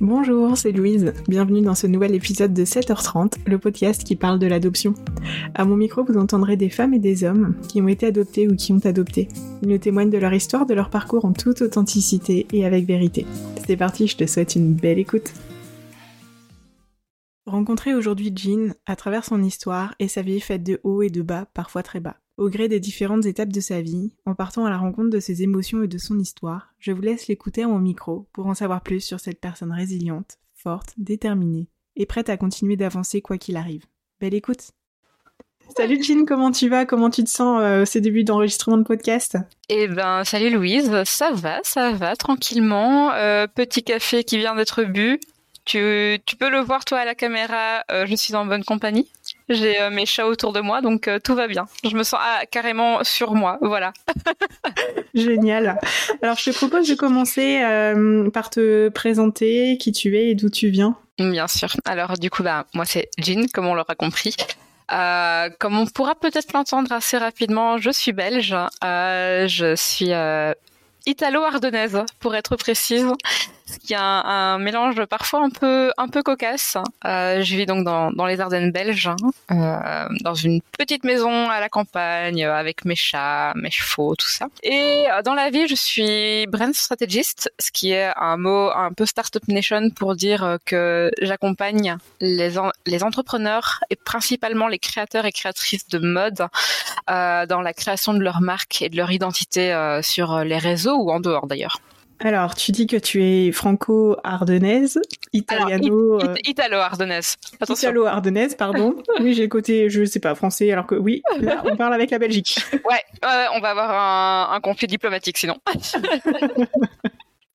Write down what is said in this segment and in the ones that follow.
Bonjour, c'est Louise. Bienvenue dans ce nouvel épisode de 7h30, le podcast qui parle de l'adoption. À mon micro, vous entendrez des femmes et des hommes qui ont été adoptés ou qui ont adopté. Ils nous témoignent de leur histoire, de leur parcours en toute authenticité et avec vérité. C'est parti, je te souhaite une belle écoute. Rencontrer aujourd'hui Jean à travers son histoire et sa vie faite de hauts et de bas, parfois très bas. Au gré des différentes étapes de sa vie, en partant à la rencontre de ses émotions et de son histoire, je vous laisse l'écouter à mon micro pour en savoir plus sur cette personne résiliente, forte, déterminée et prête à continuer d'avancer quoi qu'il arrive. Belle écoute Salut Jean, comment tu vas? Comment tu te sens euh, ces débuts d'enregistrement de podcast? Eh ben, salut Louise, ça va, ça va, tranquillement. Euh, petit café qui vient d'être bu, tu, tu, peux le voir toi à la caméra, euh, je suis en bonne compagnie. J'ai euh, mes chats autour de moi, donc euh, tout va bien. Je me sens ah, carrément sur moi, voilà. Génial. Alors je te propose de commencer euh, par te présenter qui tu es et d'où tu viens. Bien sûr. Alors du coup, bah, moi c'est Jean, comme on l'aura compris. Euh, comme on pourra peut-être l'entendre assez rapidement, je suis belge. Euh, je suis italo-ardennaise, pour être précise ce qui est un, mélange parfois un peu un peu cocasse. Euh, je vis donc dans, dans les Ardennes belges, hein, euh, dans une petite maison à la campagne avec mes chats, mes chevaux, tout ça. Et euh, dans la vie, je suis brand strategist, ce qui est un mot un peu startup nation pour dire que j'accompagne les les entrepreneurs et principalement les créateurs et créatrices de mode euh, dans la création de leur marque et de leur identité euh, sur les réseaux ou en dehors d'ailleurs. Alors, tu dis que tu es franco-ardennaise, italiano... Alors, it, it, Italo-ardennaise. Italo-ardennaise, pardon. oui, j'ai le côté, je sais pas, français, alors que oui, là, on parle avec la Belgique. ouais, euh, on va avoir un, un conflit diplomatique sinon.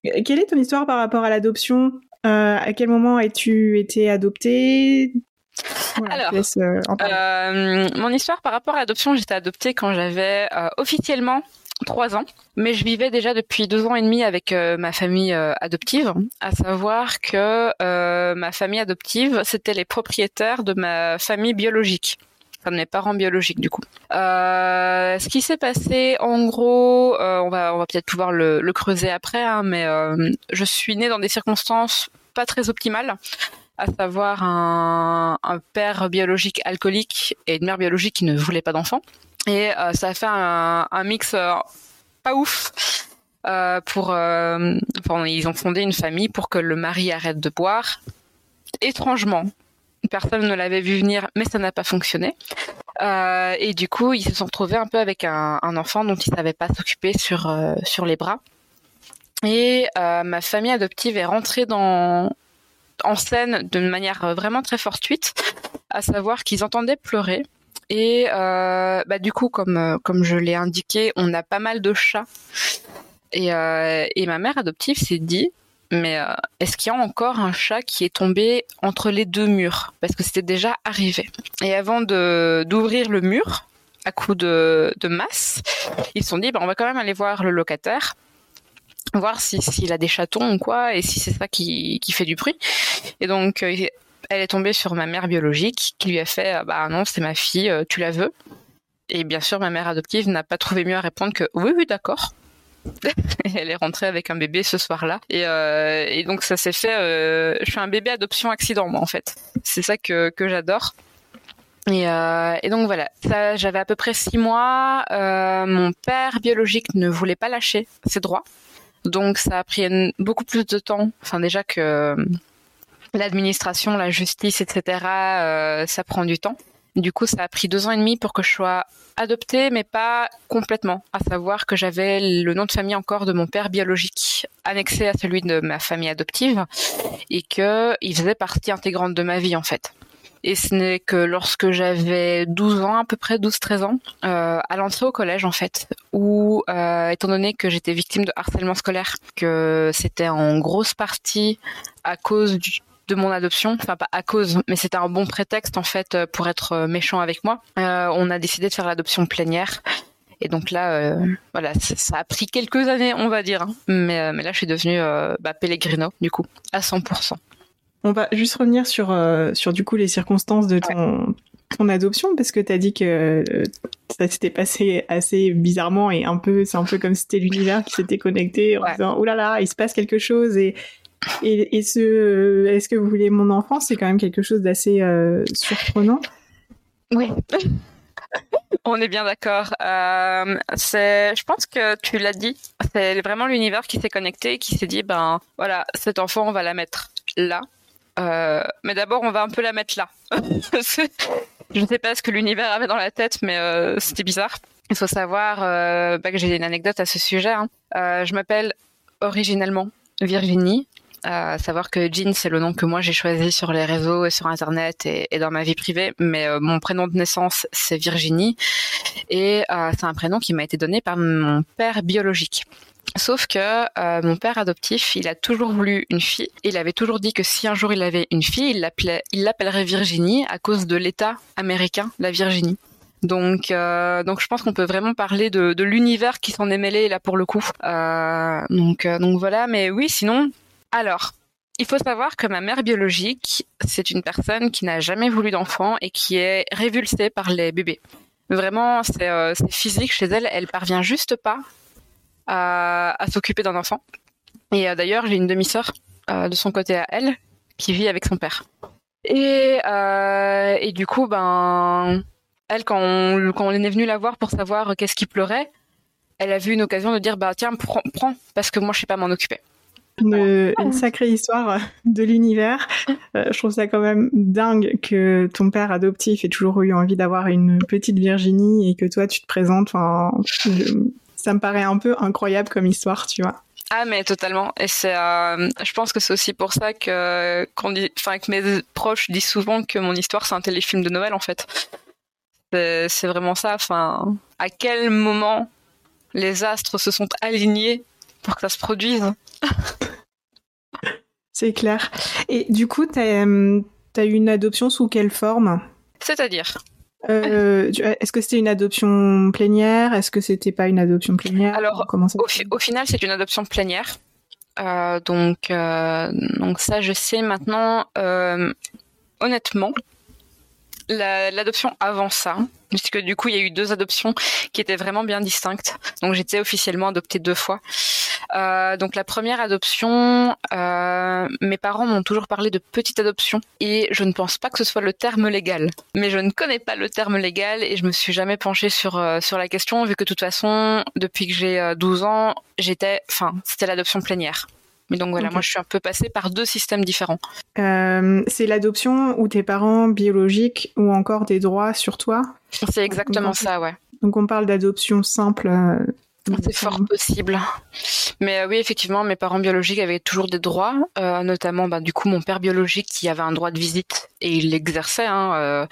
Quelle est ton histoire par rapport à l'adoption? Euh, À quel moment as-tu été adoptée? Voilà, Alors, euh, euh, mon histoire par rapport à l'adoption, j'étais adoptée quand j'avais euh, officiellement trois ans, mais je vivais déjà depuis deux ans et demi avec euh, ma famille euh, adoptive, à savoir que euh, ma famille adoptive, c'était les propriétaires de ma famille biologique comme mes parents biologiques du coup. Ce qui s'est passé, en gros, on va on va peut-être pouvoir le, creuser après, hein, mais je suis née dans des circonstances pas très optimales, à savoir un, un père biologique alcoolique et une mère biologique qui ne voulait pas d'enfants. Et euh, ça a fait un, mix euh, pas ouf. Euh, pour, ils ont fondé une famille pour que le mari arrête de boire. Étrangement, personne ne l'avait vu venir, mais ça n'a pas fonctionné. Et du coup, ils se sont retrouvés un peu avec un, enfant dont ils ne savaient pas s'occuper sur sur les bras. Et ma famille adoptive est rentrée dans en scène d'une manière vraiment très fortuite, à savoir qu'ils entendaient pleurer. Et bah, du coup, comme comme je l'ai indiqué, on a pas mal de chats. Et, et ma mère adoptive s'est dit mais euh, est-ce qu'il y a encore un chat qui est tombé entre les deux murs? Parce que c'était déjà arrivé. Et avant d'ouvrir le mur, à coup de, de masse, ils se sont dit, bah, on va quand même aller voir le locataire, voir s'il si, a des chatons ou quoi, et si c'est ça qui, qui fait du bruit. Et donc, euh, elle est tombée sur ma mère biologique, qui lui a fait, bah non, c'est ma fille, euh, tu la veux Et bien sûr, ma mère adoptive n'a pas trouvé mieux à répondre que, oui, oui, d'accord. elle est rentrée avec un bébé ce soir-là. Et, euh, donc ça s'est fait. Euh, je suis un bébé adoption accident, moi en fait. C'est ça que, que j'adore. Et, euh, donc voilà, ça, j'avais à peu près six mois. Euh, mon père biologique ne voulait pas lâcher ses droits, donc ça a pris beaucoup plus de temps. Enfin déjà que l'administration, la justice, etc. Euh, ça prend du temps. Du coup, ça a pris deux ans et demi pour que je sois adoptée, mais pas complètement. À savoir que j'avais le nom de famille encore de mon père biologique annexé à celui de ma famille adoptive et que il faisait partie intégrante de ma vie en fait. Et ce n'est que lorsque j'avais 12 ans, à peu près 12-13 ans, euh, à l'entrée au collège en fait, où, euh, étant donné que j'étais victime de harcèlement scolaire, que c'était en grosse partie à cause du, de mon adoption, enfin pas à cause, mais c'était un bon prétexte en fait pour être méchant avec moi. Euh, on a décidé de faire l'adoption plénière. Et donc là, euh, voilà, ça a pris quelques années, on va dire, hein. mais, euh, mais là, je suis devenue euh, bah, Pellegrino, du coup, à 100%. On va juste revenir sur, euh, sur du coup les circonstances de ton, ouais. ton adoption, parce que tu as dit que ça s'était passé assez bizarrement et un peu, c'est un peu comme si c'était l'univers qui s'était connecté en ouais. disant, oh là là, il se passe quelque chose et Et, ce, est-ce que vous voulez mon enfant? C'est quand même quelque chose d'assez surprenant. Oui. On est bien d'accord. Euh, je pense que tu l'as dit. C'est vraiment l'univers qui s'est connecté, qui s'est dit, ben voilà, cet enfant, on va la mettre là. Euh, mais d'abord, on va un peu la mettre là. je ne sais pas ce que l'univers avait dans la tête, mais euh, c'était bizarre. Il faut savoir bah, que j'ai une anecdote à ce sujet. Hein. je m'appelle originellement Virginie savoir que Jean, c'est le nom que moi j'ai choisi sur les réseaux et sur Internet et, dans ma vie privée, mais euh, mon prénom de naissance, c'est Virginie, et euh, c'est un prénom qui m'a été donné par mon père biologique. Sauf que euh, mon père adoptif, il a toujours voulu une fille. Il avait toujours dit que si un jour il avait une fille, il l'appellerait Virginie à cause de l'État américain, la Virginie. Donc, donc je pense qu'on peut vraiment parler de, de l'univers qui s'en est mêlé là pour le coup. donc, donc voilà. Mais oui, sinon, alors, il faut savoir que ma mère biologique, c'est une personne qui n'a jamais voulu d'enfant et qui est révulsée par les bébés. Vraiment, c'est euh, physique chez elle. Elle parvient juste pas à, s'occuper d'un enfant. Et euh, d'ailleurs, j'ai une demi-sœur euh, de son côté à elle qui vit avec son père. Et, du coup, ben, elle, quand on, quand on est venu la voir pour savoir qu'est-ce qui pleurait, elle a vu une occasion de dire bah tiens prends, prends parce que moi je sais pas m'en occuper une, sacrée histoire de l'univers. Euh, je trouve ça quand même dingue que ton père adoptif ait toujours eu envie d'avoir une petite Virginie et que toi tu te présentes. Enfin, ça me paraît un peu incroyable comme histoire, tu vois. Ah mais totalement et c'est euh, je pense que c'est aussi pour ça que qu'on dit enfin que mes proches disent souvent que mon histoire c'est un téléfilm de Noël en fait. C'est vraiment ça enfin à quel moment les astres se sont alignés pour que ça se produise? C'est clair. Et du coup, tu as, euh, eu une adoption sous quelle forme? C'est-à-dire? Euh, Est-ce que c'était une adoption plénière? Est-ce que c'était pas une adoption plénière? Alors, Comment ça au, final, c'est une adoption plénière. Euh, donc, donc ça, je sais maintenant. honnêtement, l'adoption avant ça, puisque du coup il y a eu deux adoptions qui étaient vraiment bien distinctes. Donc j'étais officiellement adoptée deux fois. Euh, donc la première adoption, euh, mes parents m'ont toujours parlé de petite adoption et je ne pense pas que ce soit le terme légal. Mais je ne connais pas le terme légal et je me suis jamais penchée sur euh, sur la question vu que de toute façon depuis que j'ai 12 ans, j'étais, enfin c'était l'adoption plénière. Mais donc voilà, moi je suis un peu passée par deux systèmes différents. Euh, c'est l'adoption ou tes parents biologiques ont encore des droits sur toi? C'est exactement ça, ouais. Donc on parle d'adoption simple. Euh, c'est fort possible. Mais euh, oui, effectivement, mes parents biologiques avaient toujours des droits, notamment bah, du coup mon père biologique qui avait un droit de visite et il l'exerçait. Hein,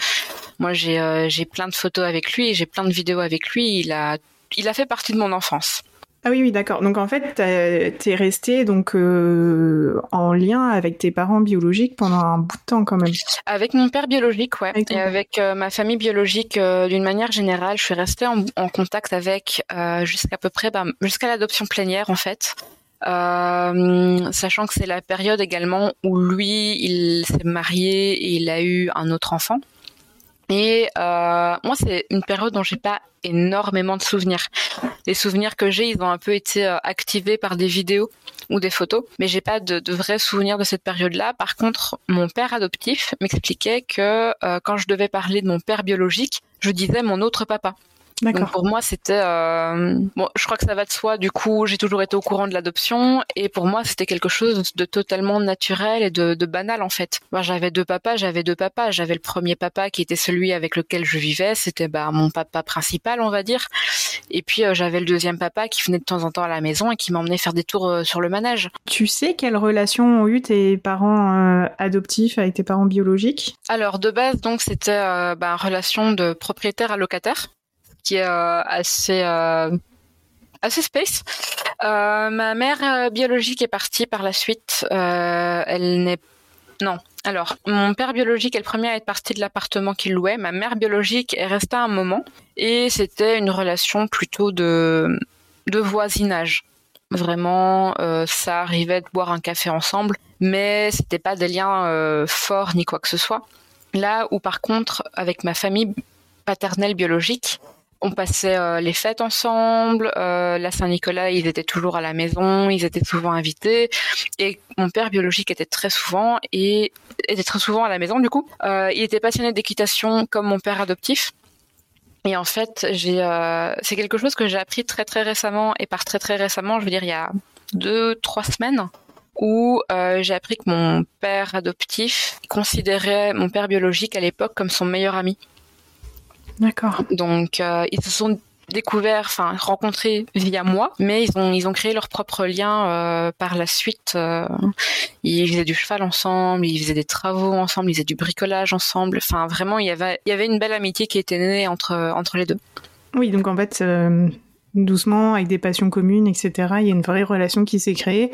moi j'ai j'ai plein de photos avec lui, j'ai plein de vidéos avec lui. Il a il a fait partie de mon enfance. Ah oui, oui, d'accord. Donc en fait, t'es resté donc euh, en lien avec tes parents biologiques pendant un bout de temps quand même. Avec mon père biologique, ouais, et avec euh, ma famille biologique euh, d'une manière générale, je suis restée en, contact avec jusqu'à peu près, bah, jusqu'à l'adoption plénière en fait. sachant que c'est la période également où lui, il s'est marié et il a eu un autre enfant. Et euh, moi, c'est une période dont j'ai pas énormément de souvenirs. Les souvenirs que j'ai, ils ont un peu été euh, activés par des vidéos ou des photos, mais j'ai pas de, vrais souvenirs de cette période-là. Par contre, mon père adoptif m'expliquait que euh, quand je devais parler de mon père biologique, je disais mon autre papa. Donc pour moi, c'était euh, bon. Je crois que ça va de soi. Du coup, j'ai toujours été au courant de l'adoption, et pour moi, c'était quelque chose de totalement naturel et de, de banal en fait. Moi, j'avais deux papas. J'avais deux papas. J'avais le premier papa qui était celui avec lequel je vivais. C'était bah, mon papa principal, on va dire. Et puis euh, j'avais le deuxième papa qui venait de temps en temps à la maison et qui m'emmenait faire des tours euh, sur le manège. Tu sais quelle relation ont eu tes parents adoptifs avec tes parents biologiques? Alors de base, donc c'était bah, relation de propriétaire à locataire qui est euh, assez euh, assez space. Euh, ma mère biologique est partie par la suite. elle n'est non. Alors, mon père biologique est le premier à être parti de l'appartement qu'il louait. Ma mère biologique est restée un moment et c'était une relation plutôt de de voisinage. Vraiment, ça arrivait de boire un café ensemble, mais c'était pas des liens forts ni quoi que ce soit. Là où par contre, avec ma famille paternelle biologique, on passait les fêtes ensemble. la Saint-Nicolas, ils étaient toujours à la maison, ils étaient souvent invités. Et mon père biologique était très souvent et était très souvent à la maison du coup. il était passionné d'équitation comme mon père adoptif. Et en fait, euh, c'est quelque chose que j'ai appris très très récemment, et par très très récemment, je veux dire il y a deux trois semaines, où euh, j'ai appris que mon père adoptif considérait mon père biologique à l'époque comme son meilleur ami. D'accord. Donc euh, ils se sont découvert, enfin rencontré via moi, mais ils ont ils ont créé leur propre lien euh, par la suite. Euh, ils faisaient du cheval ensemble, ils faisaient des travaux ensemble, ils faisaient du bricolage ensemble. Enfin vraiment, il y avait il y avait une belle amitié qui était née entre entre les deux. Oui, donc en fait, euh, doucement, avec des passions communes, etc. Il y a une vraie relation qui s'est créée.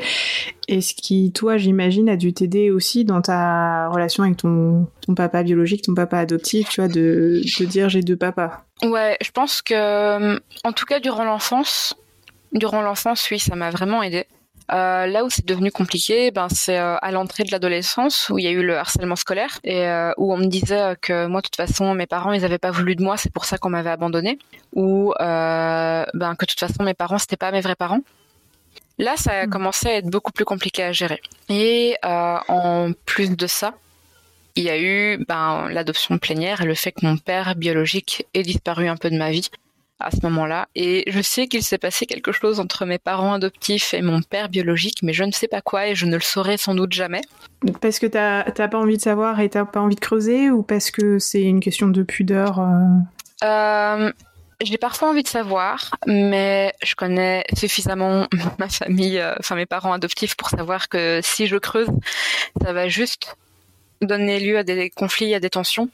Et ce qui, toi, j'imagine, a dû t'aider aussi dans ta relation avec ton, papa biologique, ton papa adoptif, tu vois, de, de dire j'ai deux papas. Ouais, je pense que, en tout cas, durant l'enfance, durant l'enfance, oui, ça m'a vraiment aidé. Euh, là où c'est devenu compliqué, ben c'est euh, à l'entrée de l'adolescence où il y a eu le harcèlement scolaire et euh, où on me disait que moi de toute façon mes parents ils avaient pas voulu de moi, c'est pour ça qu'on m'avait abandonné ou ben que de toute façon mes parents c'était pas mes vrais parents. Là, ça a hmm. commencé à être beaucoup plus compliqué à gérer. Et en plus de ça, il y a eu ben, l'adoption plénière et le fait que mon père biologique ait disparu un peu de ma vie à ce moment-là. Et je sais qu'il s'est passé quelque chose entre mes parents adoptifs et mon père biologique, mais je ne sais pas quoi et je ne le saurai sans doute jamais. Parce que t'as pas envie de savoir et t'as pas envie de creuser ou parce que c'est une question de pudeur euh? Euh, J'ai parfois envie de savoir, mais je connais suffisamment ma famille, euh, enfin mes parents adoptifs pour savoir que si je creuse, ça va juste donner lieu à des conflits, à des tensions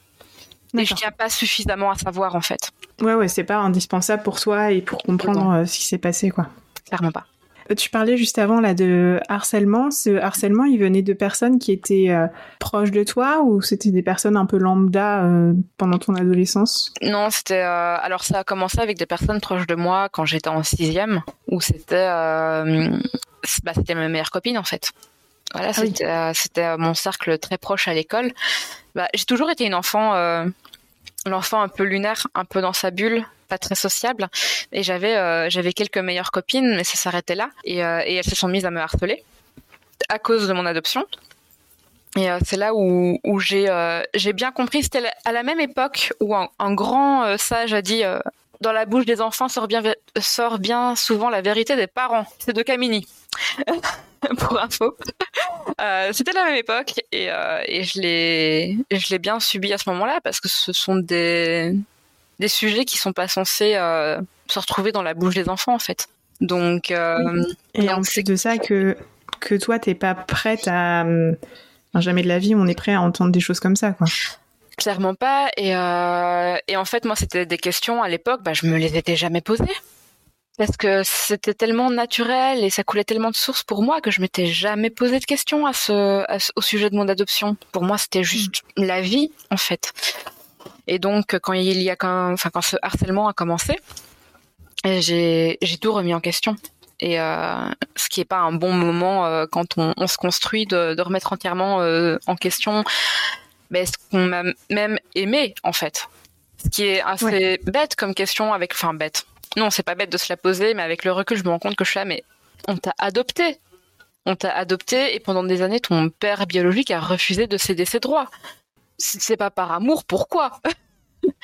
et je tiens pas suffisamment à savoir en fait. Ouais, ouais, c'est pas indispensable pour toi et pour comprendre euh, ce qui s'est passé, quoi. Clairement pas. Euh, tu parlais juste avant là de harcèlement. Ce harcèlement, il venait de personnes qui étaient euh, proches de toi ou c'était des personnes un peu lambda pendant ton adolescence? Non, c'était alors ça a commencé avec des personnes proches de moi quand j'étais en sixième, où c'était bah, c'était ma meilleure copine en fait. Voilà, ah c'était mon cercle très proche à l'école. Bah, j'ai toujours été une enfant l'enfant un peu lunaire, un peu dans sa bulle, pas très sociable. Et j'avais euh, j'avais quelques meilleures copines, mais ça s'arrêtait là. Et, euh, et, elles se sont mises à me harceler à cause de mon adoption. Et euh, c'est là où, où j'ai j'ai bien compris. C'était à la même époque où un, un grand sage a dit dans la bouche des enfants sort bien sort bien souvent la vérité des parents. C'est de Camini. pour info. Euh, c'était la même époque et, euh, et je l'ai je l'ai bien subi à ce moment-là parce que ce sont des des sujets qui sont pas censés euh, se retrouver dans la bouche des enfants en fait. Donc et en plus de ça que que toi t'es pas prête à jamais de la vie on est prêt à entendre des choses comme ça quoi. Clairement pas et et en fait moi c'était des questions à l'époque bah je me les étais jamais posées parce que c'était tellement naturel et ça coulait tellement de sources pour moi que je m'étais jamais posé de questions à ce, au sujet de mon adoption. Pour moi, c'était juste la vie en fait. Et donc, quand il y a quand, enfin, quand ce harcèlement a commencé, j'ai j'ai tout remis en question. Et euh, ce qui est pas un bon moment euh, quand on, on, se construit de, de remettre entièrement euh, en question ben, ce qu'on m'a même aimé en fait. Ce qui est assez bête comme question avec, enfin bête non, c'est pas bête de se la poser, mais avec le recul, je me rends compte que je suis là, mais on t'a adopté. On t'a adopté et pendant des années, ton père biologique a refusé de céder ses droits. C'est pas par amour, pourquoi?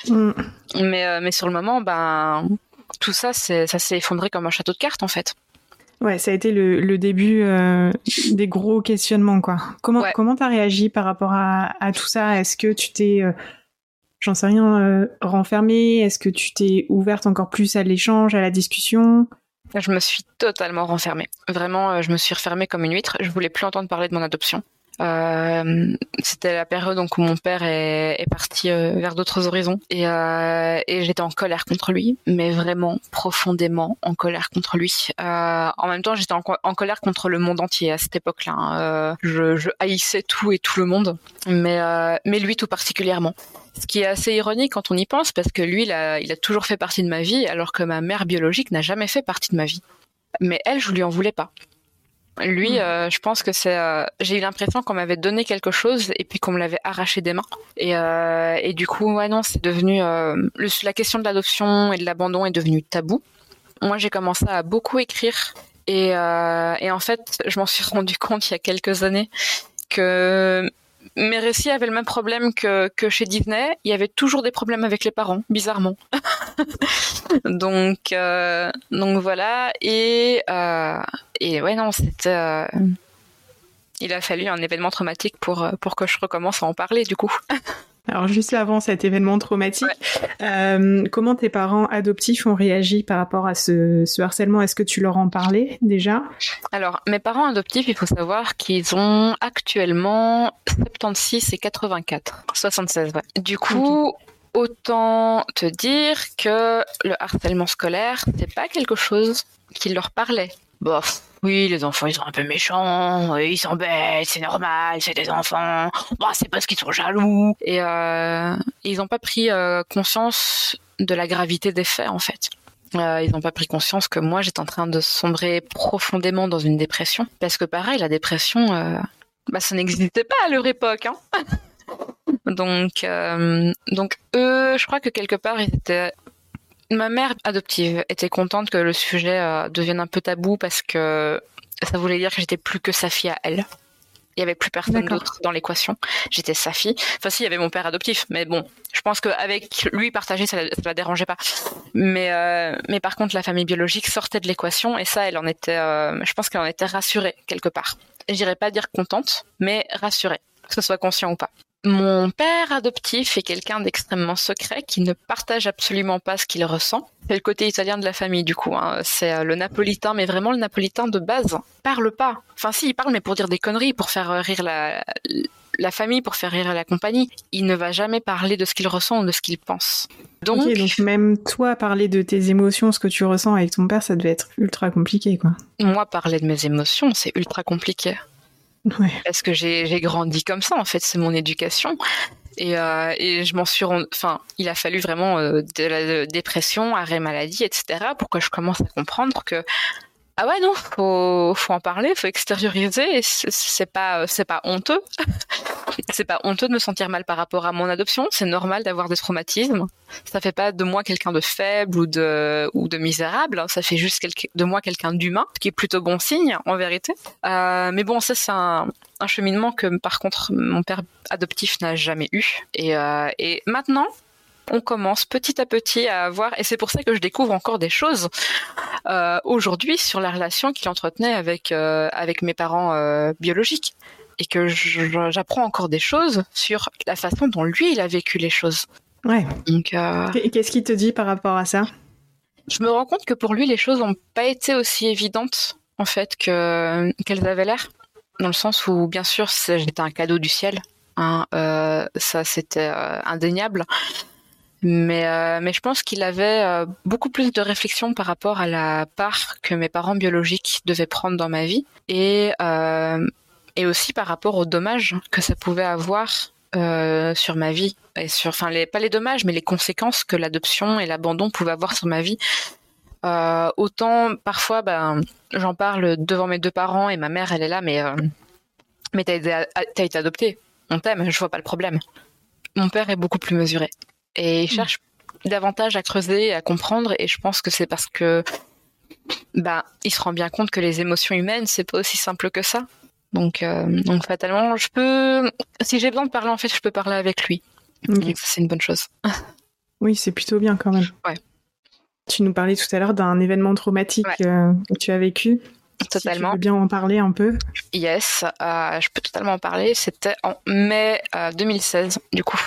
Mm. mais, euh, mais sur le moment, ben, tout ça, ça s'est effondré comme un château de cartes, en fait. Ouais, ça a été le, début euh, des gros questionnements, quoi. Comment comment t'as réagi par rapport à, tout ça? Est-ce que tu t'es euh, j'en sais rien, euh, renfermée Est-ce que tu t'es ouverte encore plus à l'échange, à la discussion? Je me suis totalement renfermée. Vraiment, je me suis refermée comme une huître. Je voulais plus entendre parler de mon adoption. Euh, c'était la période où mon père est, parti euh, vers d'autres horizons et, euh, et j'étais en colère contre lui, mais vraiment profondément en colère contre lui. En même temps, j'étais en, colère contre le monde entier à cette époque-là. Hein. Je, haïssais tout et tout le monde, mais, mais lui tout particulièrement. Ce qui est assez ironique quand on y pense, parce que lui, il a, il a toujours fait partie de ma vie, alors que ma mère biologique n'a jamais fait partie de ma vie. Mais elle, je lui en voulais pas. Lui, euh, je pense que c'est. Euh, j'ai eu l'impression qu'on m'avait donné quelque chose et puis qu'on me l'avait arraché des mains. Et, euh, et du coup, ouais, non, c'est devenu. Le, la question de l'adoption et de l'abandon est devenue tabou. Moi, j'ai commencé à beaucoup écrire. Et, et en fait, je m'en suis rendu compte il y a quelques années que mes récits avaient le même problème que, que chez Disney. Il y avait toujours des problèmes avec les parents, bizarrement. donc, euh, donc voilà. Et, euh, et ouais, non, c'était. Euh, il a fallu un événement traumatique pour, pour que je recommence à en parler, du coup. Alors juste avant cet événement traumatique, euh, comment tes parents adoptifs ont réagi par rapport à ce, ce harcèlement? Est-ce que tu leur en parlais déjà? Alors mes parents adoptifs, il faut savoir qu'ils ont actuellement 76 et 84, 76. Ouais. Du coup. Autant te dire que le harcèlement scolaire, c'est pas quelque chose qui leur parlait. Bof, oui, les enfants, ils sont un peu méchants, ils s'embêtent, c'est normal, c'est des enfants. Bah, c'est parce qu'ils sont jaloux. Et euh, ils n'ont pas pris euh, conscience de la gravité des faits, en fait. Euh, ils n'ont pas pris conscience que moi, j'étais en train de sombrer profondément dans une dépression. Parce que pareil, la dépression, bah, ça n'existait pas à leur époque. Hein donc, donc eux, je crois que quelque part, ils étaient Ma mère adoptive était contente que le sujet euh, devienne un peu tabou parce que ça voulait dire que j'étais plus que sa fille à elle. Il y avait plus personne d'autre dans l'équation. J'étais sa fille. Enfin, si, il y avait mon père adoptif, mais bon, je pense qu'avec lui partager, ça, ne la dérangeait pas. Mais, euh, mais par contre, la famille biologique sortait de l'équation et ça, elle en était, euh, je pense qu'elle en était rassurée quelque part. J'irais pas dire contente, mais rassurée, que ce soit conscient ou pas. Mon père adoptif est quelqu'un d'extrêmement secret qui ne partage absolument pas ce qu'il ressent. C'est le côté italien de la famille du coup. Hein. C'est euh, le napolitain, mais vraiment le napolitain de base. Parle pas. Enfin si, il parle, mais pour dire des conneries, pour faire rire la, la famille, pour faire rire la compagnie. Il ne va jamais parler de ce qu'il ressent ou de ce qu'il pense. Donc... donc même toi, parler de tes émotions, ce que tu ressens avec ton père, ça devait être ultra compliqué, quoi. Moi, parler de mes émotions, c'est ultra compliqué. Parce que j'ai grandi comme ça, en fait, c'est mon éducation. Et, euh, et je m'en suis enfin, il a fallu vraiment euh, de la dépression, arrêt maladie, etc. pour que je commence à comprendre que ah ouais non, faut faut en parler, faut extérioriser. C'est pas pas honteux. c'est pas honteux de me sentir mal par rapport à mon adoption. C'est normal d'avoir des traumatismes. Ça fait pas de moi quelqu'un de faible ou de misérable. Hein. Ça fait juste de moi quelqu'un d'humain, ce qui est plutôt bon signe en vérité. Euh, mais bon, ça c'est un, cheminement que par contre mon père adoptif n'a jamais eu. Et, euh, et maintenant, on commence petit à petit à voir, et c'est pour ça que je découvre encore des choses euh, aujourd'hui sur la relation qu'il entretenait avec euh, avec mes parents euh, biologiques, et que j'apprends encore des choses sur la façon dont lui il a vécu les choses. Ouais. Donc, qu'est-ce qu'il te dit par rapport à ça? Je me rends compte que pour lui les choses n'ont pas été aussi évidentes en fait que qu'elles avaient l'air, dans le sens où bien sûr j'étais un cadeau du ciel. Hein, ça c'était indéniable mais, euh, mais je pense qu'il avait euh, beaucoup plus de réflexion par rapport à la part que mes parents biologiques devaient prendre dans ma vie et, euh, aussi par rapport aux dommages que ça pouvait avoir sur ma vie enfin pas les dommages mais les conséquences que l'adoption et l'abandon pouvaient avoir sur ma vie. Autant parfois, ben, j'en parle devant mes deux parents et ma mère elle est là, mais mais t'as été, été adopté, on t'aime, je vois pas le problème. Mon père est beaucoup plus mesuré et il mm. cherche davantage à creuser, à comprendre. Et je pense que c'est parce que bah, il se rend bien compte que les émotions humaines, c'est pas aussi simple que ça. Donc, euh, donc fatalement, je peux, si j'ai besoin de parler, en fait, je peux parler avec lui. c'est une bonne chose. oui, c'est plutôt bien quand même. Ouais. Tu nous parlais tout à l'heure d'un événement traumatique euh, que tu as vécu. Totalement. tu veux bien en parler un peu Yes, euh, je peux totalement en parler. C'était en mai 2016, du coup.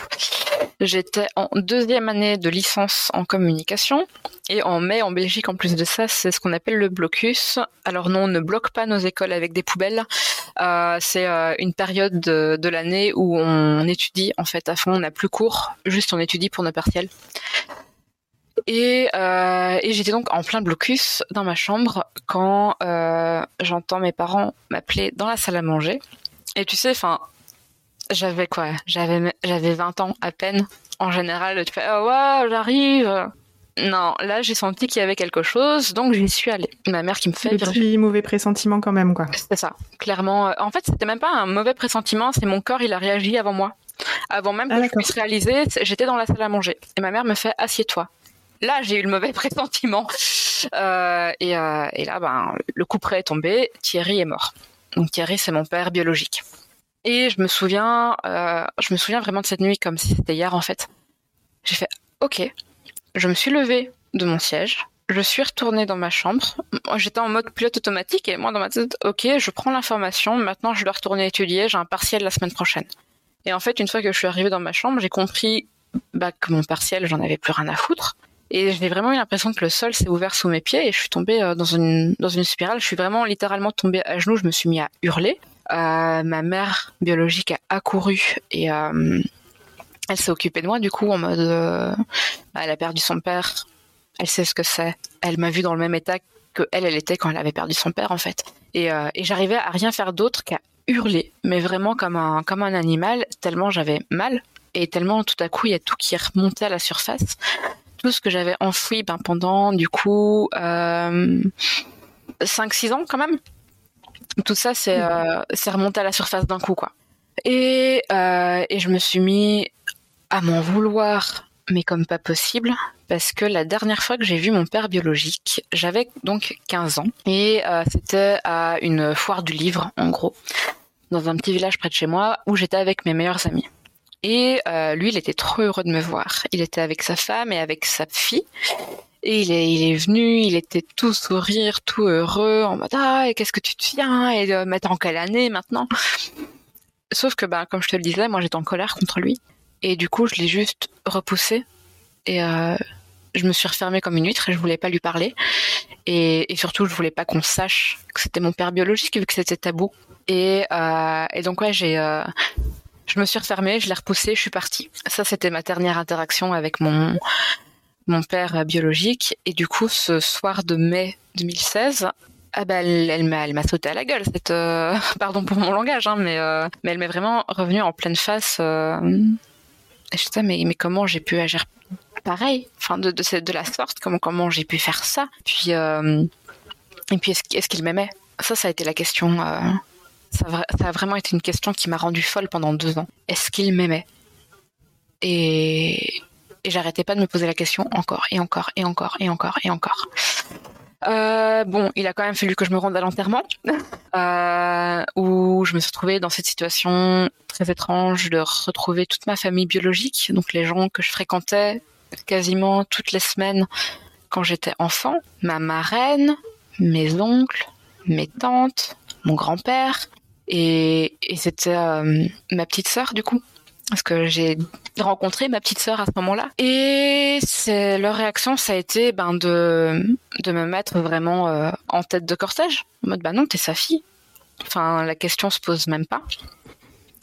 J'étais en deuxième année de licence en communication. Et en mai, en Belgique, en plus de ça, c'est ce qu'on appelle le blocus. Alors non, on ne bloque pas nos écoles avec des poubelles. Euh, c'est euh, une période de, l'année où on étudie en fait à fond. On n'a plus cours, juste on étudie pour nos partiels. Et, euh, et j'étais donc en plein blocus dans ma chambre quand j'entends mes parents m'appeler dans la salle à manger. Et tu sais, enfin, j'avais quoi? J'avais j'avais 20 ans à peine. En général, tu fais oh ouais, j'arrive. Non, là j'ai senti qu'il y avait quelque chose, donc j'y suis allée. Ma mère qui me fait. Le petit mauvais pressentiment quand même, quoi. C'est ça, clairement. En fait, c'était même pas un mauvais pressentiment, c'est mon corps, il a réagi avant moi. Avant même que ah, je puisse réaliser, j'étais dans la salle à manger et ma mère me fait assieds-toi. Là, j'ai eu le mauvais pressentiment. Euh, et, euh, et, là, ben, le coup près est tombé. Thierry est mort. Donc Thierry, c'est mon père biologique. Et je me souviens, euh, je me souviens vraiment de cette nuit comme si c'était hier en fait. J'ai fait OK. Je me suis levée de mon siège. Je suis retournée dans ma chambre. J'étais en mode pilote automatique et moi dans ma tête, OK, je prends l'information. Maintenant, je dois retourner étudier. J'ai un partiel la semaine prochaine. Et en fait, une fois que je suis arrivée dans ma chambre, j'ai compris bah, que mon partiel, j'en avais plus rien à foutre. Et j'ai vraiment eu l'impression que le sol s'est ouvert sous mes pieds et je suis tombée euh, dans une dans une spirale. Je suis vraiment littéralement tombée à genoux. Je me suis mis à hurler. Euh, ma mère biologique a accouru et euh, elle s'est occupée de moi du coup en mode bah, elle a perdu son père elle sait ce que c'est elle m'a vu dans le même état que elle elle était quand elle avait perdu son père en fait et, et j'arrivais à rien faire d'autre qu'à hurler mais vraiment comme un comme un animal tellement j'avais mal et tellement tout à coup il y a tout qui remonté à la surface que j'avais enfoui ben, pendant du coup euh, 5-6 ans quand même tout ça, c'est euh, remonté à la surface d'un coup, quoi. Et, euh, et je me suis mis à m'en vouloir, mais comme pas possible, parce que la dernière fois que j'ai vu mon père biologique, j'avais donc 15 ans, et euh, c'était à une foire du livre, en gros, dans un petit village près de chez moi, où j'étais avec mes meilleurs amis. Et euh, lui, il était trop heureux de me voir. Il était avec sa femme et avec sa fille. Et il est, venu, il était tout sourire, tout heureux, en mode ah, qu'est-ce que tu viens Et euh, mais en quelle année maintenant? Sauf que bah comme je te le disais, moi j'étais en colère contre lui. Et du coup, je l'ai juste repoussé. Et euh, je me suis refermée comme une huître et je voulais pas lui parler. Et, surtout, je voulais pas qu'on sache que c'était mon père biologique vu que c'était tabou. Et, euh, et donc ouais, j'ai je me suis refermée, je l'ai repoussé, je suis partie. Ça, c'était ma dernière interaction avec mon mon père biologique. Et du coup, ce soir de mai 2016, ah bah, elle, elle m'a sauté à la gueule. Euh, pardon pour mon langage, hein, mais, euh, mais elle m'est vraiment revenue en pleine face. Euh, je disais, mais, mais comment j'ai pu agir pareil? Enfin, de, de, de, la sorte, comment, comment j'ai pu faire ça? Puis, et puis, est-ce qu'il m'aimait? Ça, ça a été la question. Ça, a vraiment été une question qui m'a rendue folle pendant deux ans. Est-ce qu'il m'aimait? Et et j'arrêtais pas de me poser la question encore et encore et encore et encore et encore. Euh, bon, il a quand même fallu que je me rende à l'enterrement, euh, où je me suis retrouvée dans cette situation très étrange de retrouver toute ma famille biologique, donc les gens que je fréquentais quasiment toutes les semaines quand j'étais enfant, ma marraine, mes oncles, mes tantes, mon grand-père, et, c'était euh, ma petite sœur du coup, parce que j'ai rencontré ma petite sœur à ce moment-là. Et leur réaction, ça a été ben de de me mettre vraiment euh, en tête de cortège, en mode bah non, t'es sa fille. Enfin, la question se pose même pas.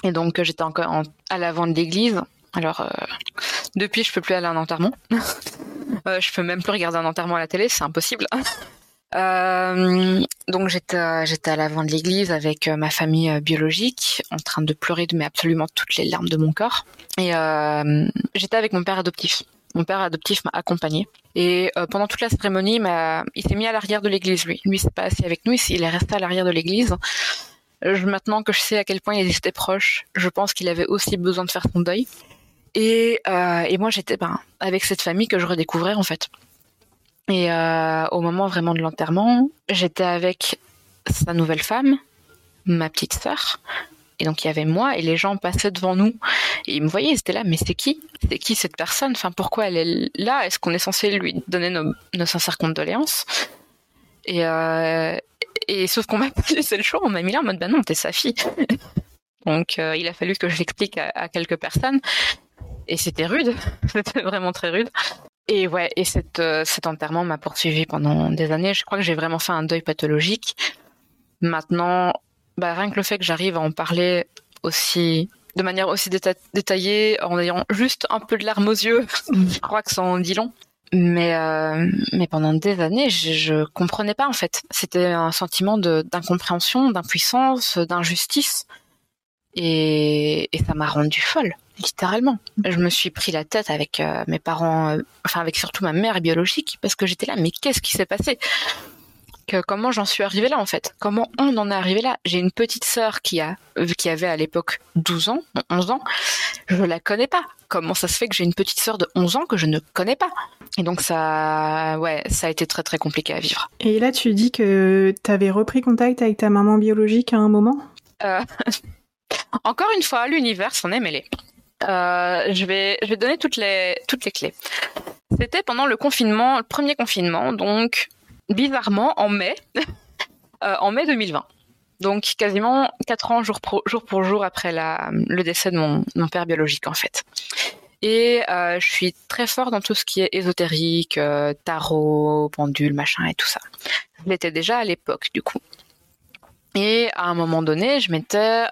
Et donc j'étais encore à l'avant de l'église. Alors euh, depuis, je peux plus aller à un enterrement. euh, je peux même plus regarder un enterrement à la télé, c'est impossible. Euh, donc j'étais j'étais à l'avant de l'église avec euh, ma famille euh, biologique, en train de pleurer de mais absolument toutes les larmes de mon corps. Et euh, j'étais avec mon père adoptif. Mon père adoptif m'a accompagné. Et euh, pendant toute la cérémonie, il s'est mis à l'arrière de l'église, lui. Lui, s'est pas assis avec nous, il est resté à l'arrière de l'église. Maintenant que je sais à quel point il était proche, je pense qu'il avait aussi besoin de faire son deuil. Et, et moi, j'étais ben, avec cette famille que je redécouvrais, en fait. Et euh, au moment vraiment de l'enterrement, j'étais avec sa nouvelle femme, ma petite sœur. Et donc il y avait moi et les gens passaient devant nous. Et ils me voyaient, ils étaient là, mais c'est qui? C'est qui cette personne? Enfin pourquoi elle est là? Est-ce qu'on est censé lui donner nos, sincères condoléances? Et, euh, et sauf qu'on m'a pas laissé le choix, on m'a mis là en mode bah non, t'es sa fille. donc euh, il a fallu que je l'explique à quelques personnes. Et c'était rude, c'était vraiment très rude. Et ouais, et cette, euh, cet enterrement m'a poursuivi pendant des années. Je crois que j'ai vraiment fait un deuil pathologique. Maintenant, bah, rien que le fait que j'arrive à en parler aussi de manière aussi détaillée, en ayant juste un peu de larmes aux yeux, je crois que ça en dit long. Mais euh, mais pendant des années, je, je comprenais pas en fait. C'était un sentiment d'incompréhension, d'impuissance, d'injustice, et, et ça m'a rendu folle. Littéralement. Je me suis pris la tête avec euh, mes parents, euh, enfin avec surtout ma mère biologique, parce que j'étais là, mais qu'est-ce qui s'est passé? Que, Comment j'en suis arrivée là en fait? Comment on en est arrivé là? J'ai une petite sœur qui a, qui avait à l'époque 12 ans, 11 ans. Je la connais pas. Comment ça se fait que j'ai une petite sœur de 11 ans que je ne connais pas? Et donc ça, ouais, ça a été très très compliqué à vivre. Et là, tu dis que tu avais repris contact avec ta maman biologique à un moment? Euh... Encore une fois, l'univers s'en est mêlé. Euh, je vais, je vais donner toutes les, toutes les clés. C'était pendant le confinement, le premier confinement, donc bizarrement en mai, euh, en mai 2020. Donc quasiment quatre ans jour, pour jour après le décès de mon, père biologique en fait. Et euh, je suis très fort dans tout ce qui est ésotérique, tarot, pendule, machin et tout ça. Je l'étais déjà à l'époque du coup. Et à un moment donné, je m'étais,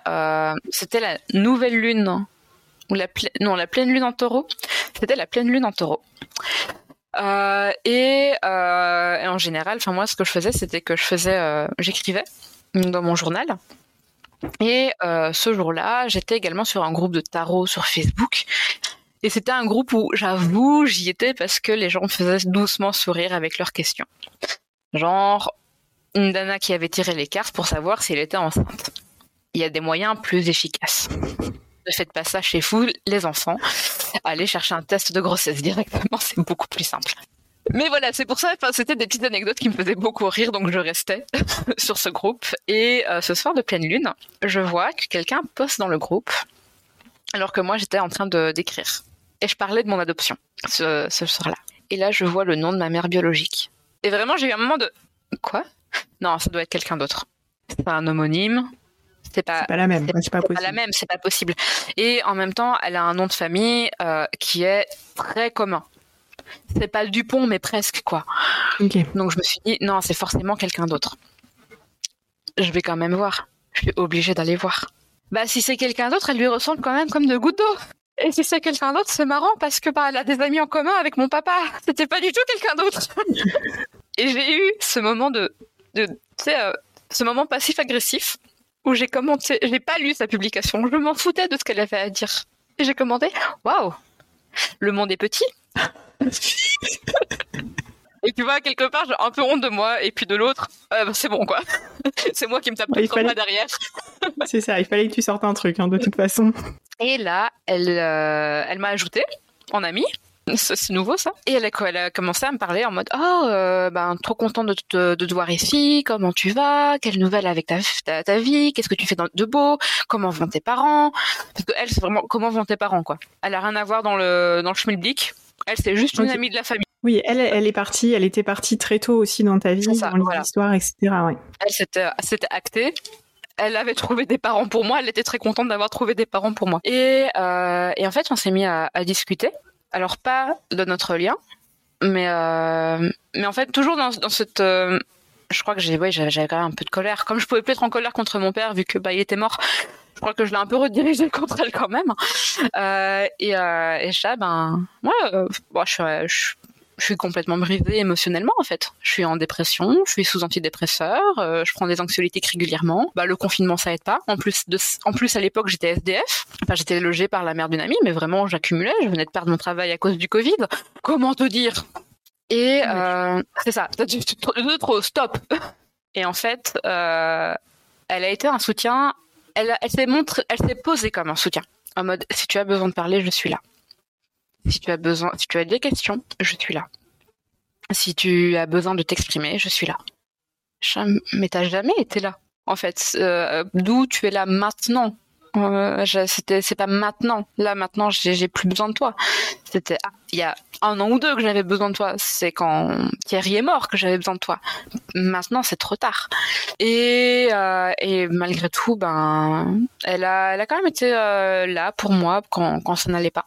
c'était la nouvelle lune non la pleine lune en Taureau. C'était la pleine lune en Taureau. Euh, et, euh, et, en général, enfin moi, ce que je faisais, c'était que je faisais, euh, j'écrivais dans mon journal. Et ce jour-là, j'étais également sur un groupe de tarot sur Facebook. Et c'était un groupe où, j'avoue, j'y étais parce que les gens me faisaient doucement sourire avec leurs questions. Genre, une Dana qui avait tiré les cartes pour savoir si elle était enceinte. Il y a des moyens plus efficaces. Ne faites pas ça chez vous, les enfants. Allez chercher un test de grossesse directement, c'est beaucoup plus simple. Mais voilà, c'est pour ça, c'était des petites anecdotes qui me faisaient beaucoup rire, donc je restais sur ce groupe. Et euh, ce soir de pleine lune, je vois que quelqu'un poste dans le groupe, alors que moi j'étais en train de d'écrire. Et je parlais de mon adoption ce, ce soir-là. Et là, je vois le nom de ma mère biologique. Et vraiment, j'ai eu un moment de quoi? Non, ça doit être quelqu'un d'autre. C'est un homonyme. C'est pas, pas la même. C'est pas, pas, la même. C'est pas possible. Et en même temps, elle a un nom de famille euh, qui est très commun. C'est pas le Dupont, mais presque quoi. Okay. Donc je me suis dit non, c'est forcément quelqu'un d'autre. Je vais quand même voir. Je suis obligée d'aller voir. Bah si c'est quelqu'un d'autre, elle lui ressemble quand même comme de gouttes d'eau. Et si c'est quelqu'un d'autre, c'est marrant parce que bah elle a des amis en commun avec mon papa. C'était pas du tout quelqu'un d'autre. Et j'ai eu ce moment de, de tu sais, euh, ce moment passif-agressif où j'ai commenté, j'ai pas lu sa publication, je m'en foutais de ce qu'elle avait à dire. Et j'ai commenté, waouh, le monde est petit. et tu vois, quelque part, j'ai un peu honte de moi, et puis de l'autre, euh, bah, c'est bon quoi. c'est moi qui me tape ouais, fallait... derrière. c'est ça, il fallait que tu sortes un truc, hein, de toute façon. Et là, elle, euh, elle m'a ajouté en c'est nouveau ça. Et elle a, elle a, commencé à me parler en mode oh euh, ben trop contente de te, de te voir ici, comment tu vas, quelle nouvelle avec ta, ta, ta vie, qu'est-ce que tu fais de beau, comment vont tes parents? Parce que elle c'est vraiment comment vont tes parents quoi? Elle a rien à voir dans le dans le schmilblick. Elle c'est juste une amie de la famille. Oui, elle, elle est partie, elle était partie très tôt aussi dans ta vie, ça, dans voilà. l'histoire, etc. Ouais. Elle s'était, s'était actée elle avait trouvé des parents pour moi. Elle était très contente d'avoir trouvé des parents pour moi. Et, euh, et en fait, on s'est mis à, à, discuter. Alors pas de notre lien, mais euh, mais en fait toujours dans, cette euh, je crois que j'ai ouais, j'avais quand même un peu de colère. Comme je pouvais plus être en colère contre mon père vu que bah il était mort je crois que je l'ai un peu redirigé contre elle quand même. Euh, et euh, ça ben moi bon, je, je, je suis complètement brisée émotionnellement en fait. Je suis en dépression, je suis sous antidépresseur, euh, je prends des anxiolytiques régulièrement. Bah le confinement ça aide pas. En plus de, en plus à l'époque j'étais SDF. Enfin j'étais logée par la mère d'une amie, mais vraiment j'accumulais. Je venais de perdre mon travail à cause du Covid. Comment te dire? Et euh, c'est ça. De trop, stop. Et en fait, euh, elle a été un soutien. Elle, elle s'est elle s'est posée comme un soutien. En mode si tu as besoin de parler, je suis là. Si tu as besoin, si tu as des questions, je suis là. Si tu as besoin de t'exprimer, je suis là. Mais t'as jamais été là, en fait. Euh, D'où tu es là maintenant? Euh, c'est pas maintenant. Là maintenant j'ai plus besoin de toi. C'était ah, il y a un an ou deux que j'avais besoin de toi. C'est quand Thierry est mort que j'avais besoin de toi. Maintenant c'est trop tard. Et euh, et malgré tout ben elle a elle a quand même été euh, là pour moi quand quand ça n'allait pas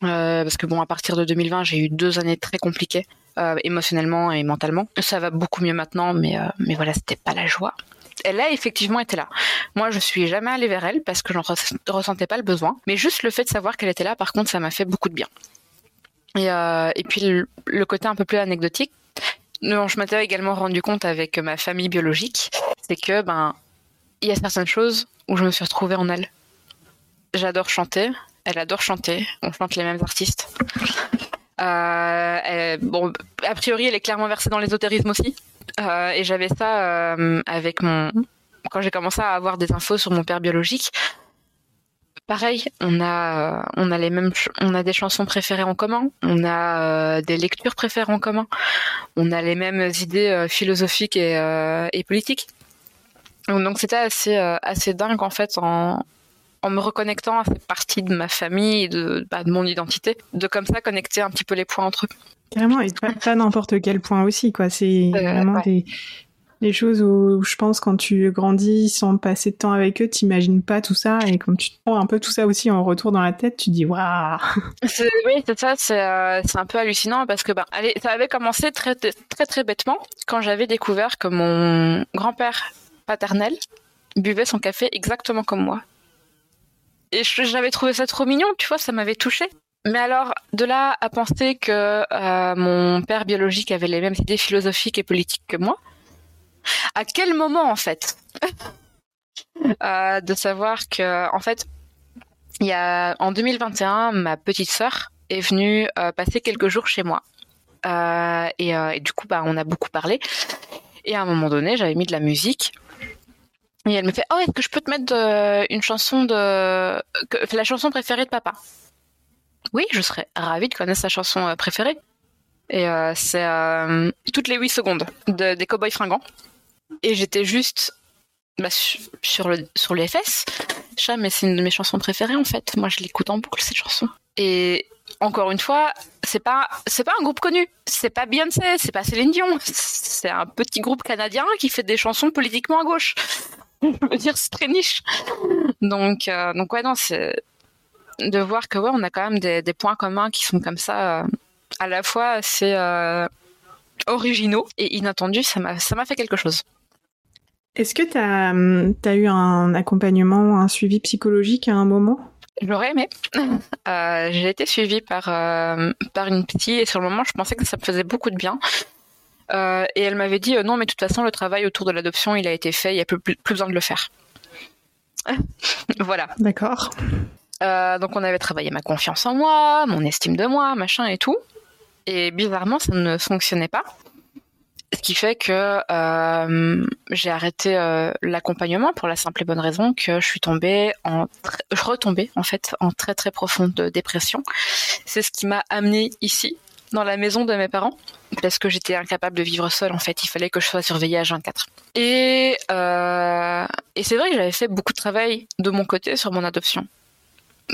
parce que bon, à partir de 2020, j'ai eu deux années très compliquées, euh, émotionnellement et mentalement. Ça va beaucoup mieux maintenant, mais, euh, mais voilà, c'était pas la joie. Elle a effectivement été là. Moi, je suis jamais allée vers elle parce que j'en ressentais pas le besoin. Mais juste le fait de savoir qu'elle était là, par contre, ça m'a fait beaucoup de bien. Et, euh, et puis le, le, côté un peu plus anecdotique, dont je m'étais également rendu compte avec ma famille biologique, c'est que ben il y a certaines choses où je me suis retrouvée en elle. J'adore chanter, Elle adore chanter. On chante les mêmes artistes. Euh, bon, a priori, elle est clairement versée dans l'ésotérisme aussi. Euh, et j'avais ça euh, avec mon. Quand j'ai commencé à avoir des infos sur mon père biologique, pareil, on a, on a les mêmes, on a des chansons préférées en commun, on a des lectures préférées en commun, on a les mêmes idées philosophiques et, et politiques. Donc c'était assez, assez dingue en fait en me reconnectant à cette partie de ma famille et de, bah, de mon identité, de comme ça connecter un petit peu les points entre eux. Carrément, et pas, n'importe quel point aussi, quoi. C'est euh, vraiment des, des, choses où je pense quand tu grandis sans passer de temps avec eux, t'imagines pas tout ça, et quand tu prends un peu tout ça aussi en retour dans la tête, tu dis waouh. Oui, c'est ça, euh, c'est un peu hallucinant parce que bah, allez, ça avait commencé très très très bêtement quand j'avais découvert que mon grand-père paternel buvait son café exactement comme moi et j'avais trouvé ça trop mignon, tu vois, ça m'avait touché. Mais alors, de là à penser que euh, mon père biologique avait les mêmes idées philosophiques et politiques que moi, à quel moment en fait euh, De savoir que, en fait, y a en 2021, ma petite sœur est venue euh, passer quelques jours chez moi. Et, et, du coup, bah, on a beaucoup parlé. Et à un moment donné, j'avais mis de la musique et elle me fait Oh, est-ce que je peux te mettre une chanson de. la chanson préférée de papa? Oui, je serais ravie de connaître sa chanson euh, préférée. Et euh, c'est euh, toutes les 8 secondes de, des Cowboys fringants. Et j'étais juste bah, sur, le, sur les fesses. Chat, mais c'est une de mes chansons préférées en fait. Moi, je l'écoute en boucle cette chanson. Et encore une fois, c'est pas c'est pas un groupe connu, c'est pas Beyoncé, c'est pas Céline Dion, c'est un petit groupe canadien qui fait des chansons politiquement à gauche. je veux dire, c'est très niche. Donc, euh, donc ouais, non, c'est de voir que ouais, on a quand même des, points communs qui sont comme ça, euh, à la fois assez euh, originaux et inattendus. Ça m'a, ça m'a fait quelque chose. Est-ce que tu as, hum, eu un accompagnement, un suivi psychologique à un moment? J'aurais aimé. j'ai été suivie par, par une psy et sur le moment, je pensais que ça me faisait beaucoup de bien. Euh, et elle m'avait dit euh, non, mais de toute façon, le travail autour de l'adoption, il a été fait, il n'y a plus, plus, besoin de le faire. voilà. D'accord. Euh, donc on avait travaillé ma confiance en moi, mon estime de moi, machin et tout. Et bizarrement, ça ne fonctionnait pas. Ce qui fait que j'ai arrêté l'accompagnement pour la simple et bonne raison que je suis tombée en, je retombais en fait en très très profonde dépression. C'est ce qui m'a amenée ici dans la maison de mes parents parce que j'étais incapable de vivre seule en fait. Il fallait que je sois surveillée à 24. Et, euh, et c'est vrai que j'avais fait beaucoup de travail de mon côté sur mon adoption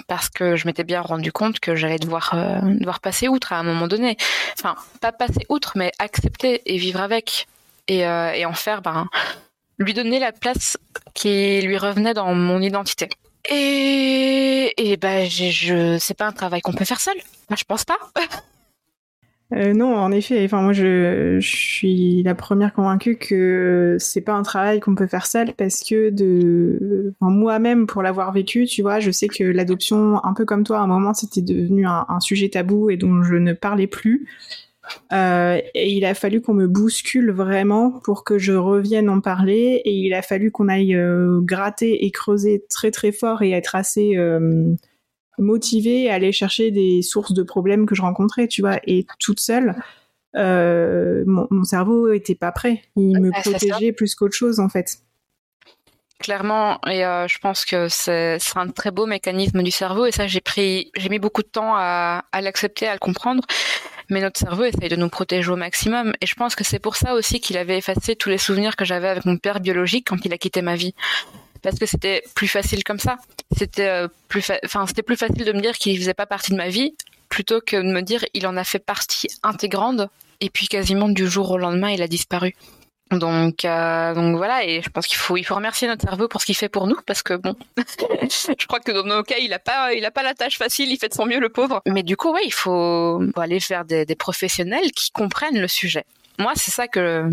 parce que je m'étais bien rendu compte que j'allais devoir euh, devoir passer outre à un moment donné. Enfin, pas passer outre, mais accepter et vivre avec et, euh, en faire ben lui donner la place qui lui revenait dans mon identité. Et, et ben, je c'est pas un travail qu'on peut faire seul. Ben, je pense pas. Euh, non, en effet. Enfin, moi, je, je, suis la première convaincue que c'est pas un travail qu'on peut faire seul parce que de, enfin, moi-même, pour l'avoir vécu, tu vois, je sais que l'adoption, un peu comme toi, à un moment, c'était devenu un, sujet tabou et dont je ne parlais plus. Euh, et il a fallu qu'on me bouscule vraiment pour que je revienne en parler. Et il a fallu qu'on aille euh, gratter et creuser très très fort et être assez euh, motivée à aller chercher des sources de problèmes que je rencontrais, tu vois, et toute seule, euh, mon, cerveau était pas prêt. Il me protégeait plus qu'autre chose, en fait. Clairement, et euh, je pense que c'est un très beau mécanisme du cerveau, et ça, j'ai pris, j'ai mis beaucoup de temps à, à l'accepter, à le comprendre. Mais notre cerveau essaye de nous protéger au maximum, et je pense que c'est pour ça aussi qu'il avait effacé tous les souvenirs que j'avais avec mon père biologique quand il a quitté ma vie parce que c'était plus facile comme ça. C'était euh, plus, c'était plus facile de me dire qu'il faisait pas partie de ma vie plutôt que de me dire il en a fait partie intégrante et puis quasiment du jour au lendemain il a disparu. Donc, euh, donc voilà, et je pense qu'il faut, il faut remercier notre cerveau pour ce qu'il fait pour nous, parce que bon, je crois que dans nos cas, il a pas, il a pas la tâche facile, il fait de son mieux le pauvre. Mais du coup, ouais, il faut, faut aller vers des, des professionnels qui comprennent le sujet. Moi, c'est ça que,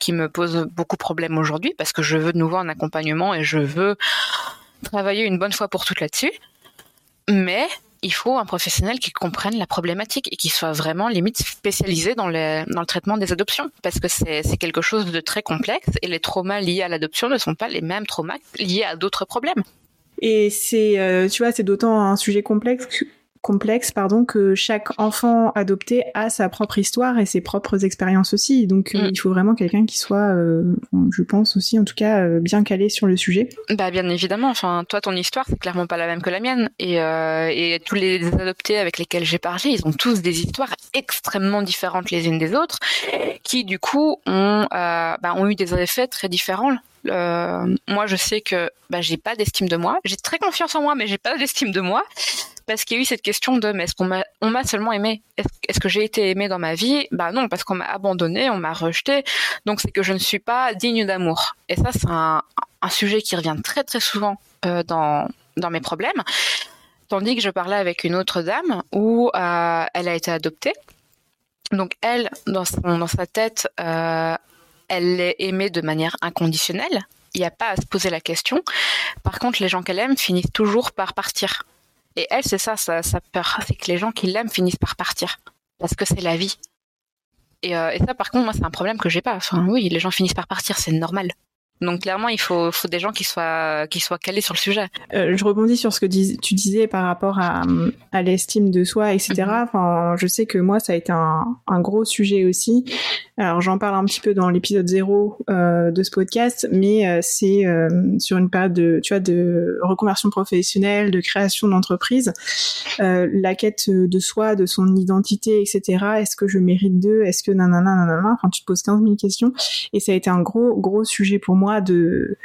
qui me pose beaucoup de problèmes aujourd'hui parce que je veux de nouveau un accompagnement et je veux travailler une bonne fois pour toutes là-dessus. Mais il faut un professionnel qui comprenne la problématique et qui soit vraiment limite spécialisé dans, dans le traitement des adoptions parce que c'est quelque chose de très complexe et les traumas liés à l'adoption ne sont pas les mêmes traumas liés à d'autres problèmes. Et c'est, tu vois, c'est d'autant un sujet complexe complexe pardon que chaque enfant adopté a sa propre histoire et ses propres expériences aussi. Donc euh, mm. il faut vraiment quelqu'un qui soit euh, je pense aussi en tout cas euh, bien calé sur le sujet. Bah bien évidemment. Enfin toi ton histoire c'est clairement pas la même que la mienne. Et, et tous les adoptés avec lesquels j'ai parlé ils ont tous des histoires extrêmement différentes les unes des autres qui du coup ont bah, ont eu des effets très différents. Moi, je sais que bah, j'ai pas d'estime de moi. J'ai très confiance en moi, mais j'ai pas d'estime de moi parce qu'il y a eu cette question de mais est-ce qu'on m'a seulement aimé? Est-ce que j'ai été aimé dans ma vie? Bah non, parce qu'on m'a abandonné, on m'a rejeté. Donc c'est que je ne suis pas digne d'amour. Et ça c'est un, sujet qui revient très très souvent euh, dans mes problèmes. Tandis que je parlais avec une autre dame où euh, elle a été adoptée. Donc elle, dans sa tête, euh, elle est aimée de manière inconditionnelle. Il n'y a pas à se poser la question. Par contre, les gens qu'elle aime finissent toujours par partir. Et elle, c'est ça, sa, peur, c'est que les gens qui l'aiment finissent par partir, parce que c'est la vie. Et, euh, et, ça, par contre, moi, c'est un problème que j'ai pas. Enfin, oui, les gens finissent par partir, c'est normal. Donc clairement, il faut, faut des gens qui soient, qui soient calés sur le sujet. Euh, je rebondis sur ce que tu disais par rapport à, à l'estime de soi, etc. Mhm. Enfin, je sais que moi, ça a été un, un gros sujet aussi. Alors j'en parle un petit peu dans l'épisode zéro euh, de ce podcast, mais euh, c'est euh, sur une période de, tu vois, de reconversion professionnelle, de création d'entreprise, la quête de soi, de son identité, etc. Est-ce que je mérite d'eux? Est-ce que nanana, nanana? Enfin, tu te poses 15 000 questions, et ça a été un gros, gros sujet pour moi de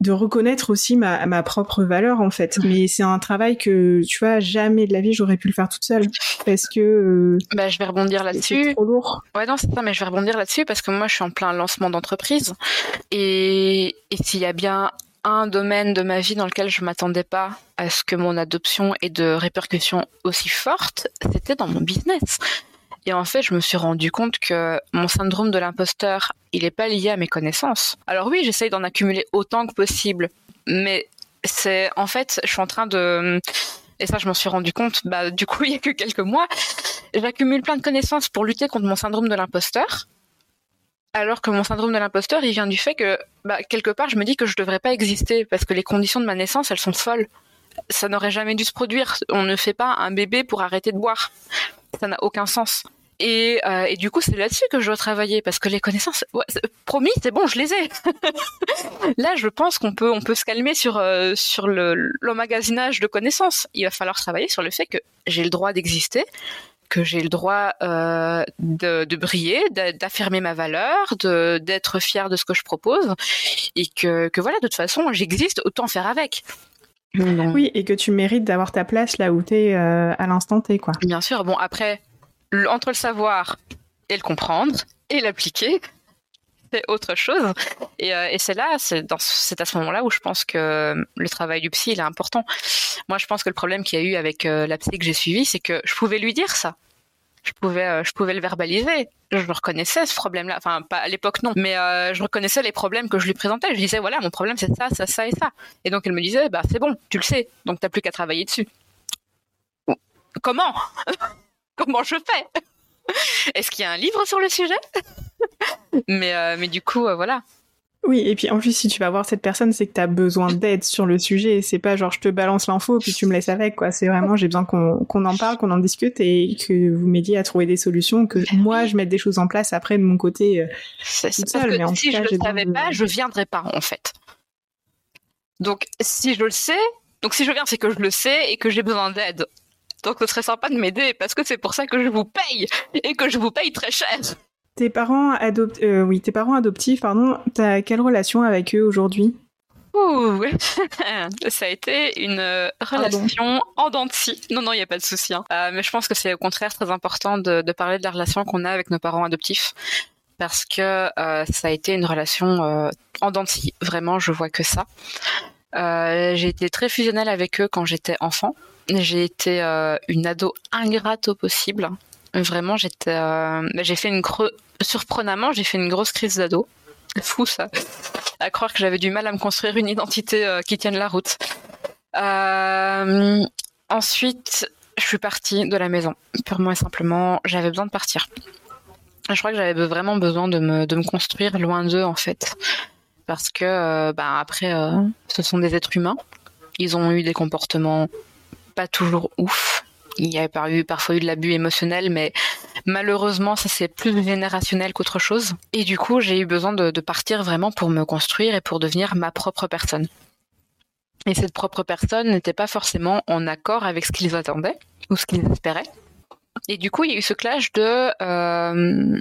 de reconnaître aussi ma, ma propre valeur en fait. Mais c'est un travail que tu vois jamais de la vie j'aurais pu le faire toute seule parce que. Euh, bah je vais rebondir là-dessus. C'est trop lourd. Ouais non c'est ça mais je vais rebondir là-dessus parce que moi je suis en plein lancement d'entreprise et, et s'il y a bien un domaine de ma vie dans lequel je m'attendais pas à ce que mon adoption ait de répercussions aussi fortes, c'était dans mon business. Et en fait, je me suis rendu compte que mon syndrome de l'imposteur, il n'est pas lié à mes connaissances. Alors oui, j'essaye d'en accumuler autant que possible, mais c'est en fait, je suis en train de et ça je m'en suis rendu compte bah du coup il y a que quelques mois j'accumule plein de connaissances pour lutter contre mon syndrome de l'imposteur alors que mon syndrome de l'imposteur il vient du fait que bah, quelque part je me dis que je devrais pas exister parce que les conditions de ma naissance elles sont folles. Ça n'aurait jamais dû se produire. On ne fait pas un bébé pour arrêter de boire. Ça n'a aucun sens et, euh, et, du coup, c'est là-dessus que je dois travailler parce que les connaissances, ouais, promis, c'est bon, je les ai. là, je pense qu'on peut, on peut se calmer sur euh, sur le l'emmagasinage de connaissances. Il va falloir travailler sur le fait que j'ai le droit d'exister, que j'ai le droit euh, de, de, briller, d'affirmer ma valeur, d'être fier de ce que je propose, et que que voilà, de toute façon, j'existe, autant faire avec. Oui, et que tu mérites d'avoir ta place là où tu es euh, à l'instant T, quoi. Bien sûr. Bon, après, entre le savoir et le comprendre et l'appliquer, c'est autre chose. Et, euh, c'est là, c'est à ce moment-là où je pense que le travail du psy il est important. Moi, je pense que le problème qu'il y a eu avec euh, la psy que j'ai suivie, c'est que je pouvais lui dire ça. Je pouvais, euh, je pouvais le verbaliser. Je reconnaissais ce problème-là. Enfin, pas à l'époque non, mais je reconnaissais les problèmes que je lui présentais. Je disais voilà, mon problème c'est ça, ça, ça et ça. Et donc elle me disait bah c'est bon, tu le sais, donc t'as plus qu'à travailler dessus. Comment? Comment je fais Est-ce qu'il y a un livre sur le sujet mais, euh, mais du coup, euh, voilà. Oui, et puis en plus, si tu vas voir cette personne, c'est que tu as besoin d'aide sur le sujet. C'est pas genre je te balance l'info puis tu me laisses avec, quoi. C'est vraiment j'ai besoin qu'on en parle, qu'on en discute et que vous m'aidiez à trouver des solutions, que moi je mette des choses en place après de mon côté euh. Mais si je ne le savais pas, je viendrais pas en fait. Donc si je le sais, donc si je viens, c'est que je le sais et que j'ai besoin d'aide. Donc ce serait sympa de m'aider parce que c'est pour ça que je vous paye et que je vous paye très cher. Tes parents adopt... Euh, oui, tes parents adoptifs, pardon, t'as quelle relation avec eux aujourd'hui? Ouh, ça a été une euh, relation en dents Non, non, il n'y a pas de souci. Hein. Euh, mais je pense que c'est au contraire très important de, parler de la relation qu'on a avec nos parents adoptifs. Parce que ça a été une relation en dents Vraiment, je vois que ça. j'ai été très fusionnelle avec eux quand j'étais enfant. J'ai été euh, une ado ingrate au possible. Vraiment, euh, j'ai fait une surprenamment, j'ai fait une grosse crise d'ado. Fou ça. À croire que j'avais du mal à me construire une identité euh, qui tienne la route. ensuite, je suis partie de la maison. Purement et simplement, j'avais besoin de partir. Je crois que j'avais vraiment besoin de me, de me construire loin d'eux en fait, parce que bah, après, ce sont des êtres humains Ils ont eu des comportements pas toujours ouf. Il y a eu parfois eu de l'abus émotionnel, mais malheureusement, ça c'est plus générationnel qu'autre chose. Et du coup, j'ai eu besoin de, partir vraiment pour me construire et pour devenir ma propre personne. Et cette propre personne n'était pas forcément en accord avec ce qu'ils attendaient ou ce qu'ils espéraient. Et du coup, il y a eu ce clash de... Euh,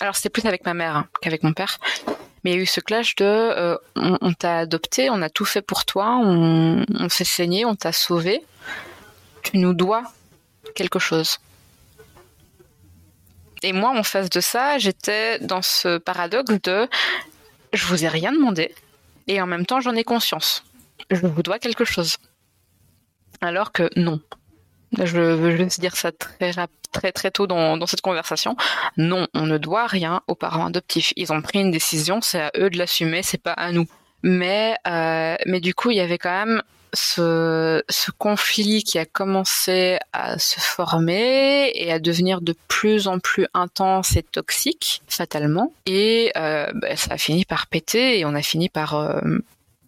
alors c'était plus avec ma mère hein, qu'avec mon père. Mais il y a eu ce clash de euh, on, t'a adopté, on a tout fait pour toi, on, on s'est saigné, on t'a sauvé. Tu nous dois quelque chose. Et moi, en face de ça, j'étais dans ce paradoxe de je vous ai rien demandé et en même temps j'en ai conscience. Je vous dois quelque chose. Alors que non. Je veux juste dire ça très très très tôt dans, cette conversation. Non, on ne doit rien aux parents adoptifs. Ils ont pris une décision, c'est à eux de l'assumer, c'est pas à nous. Mais euh, mais du coup, il y avait quand même ce, ce, conflit qui a commencé à se former et à devenir de plus en plus intense et toxique, fatalement. Et euh, bah, ça a fini par péter et on a fini par euh,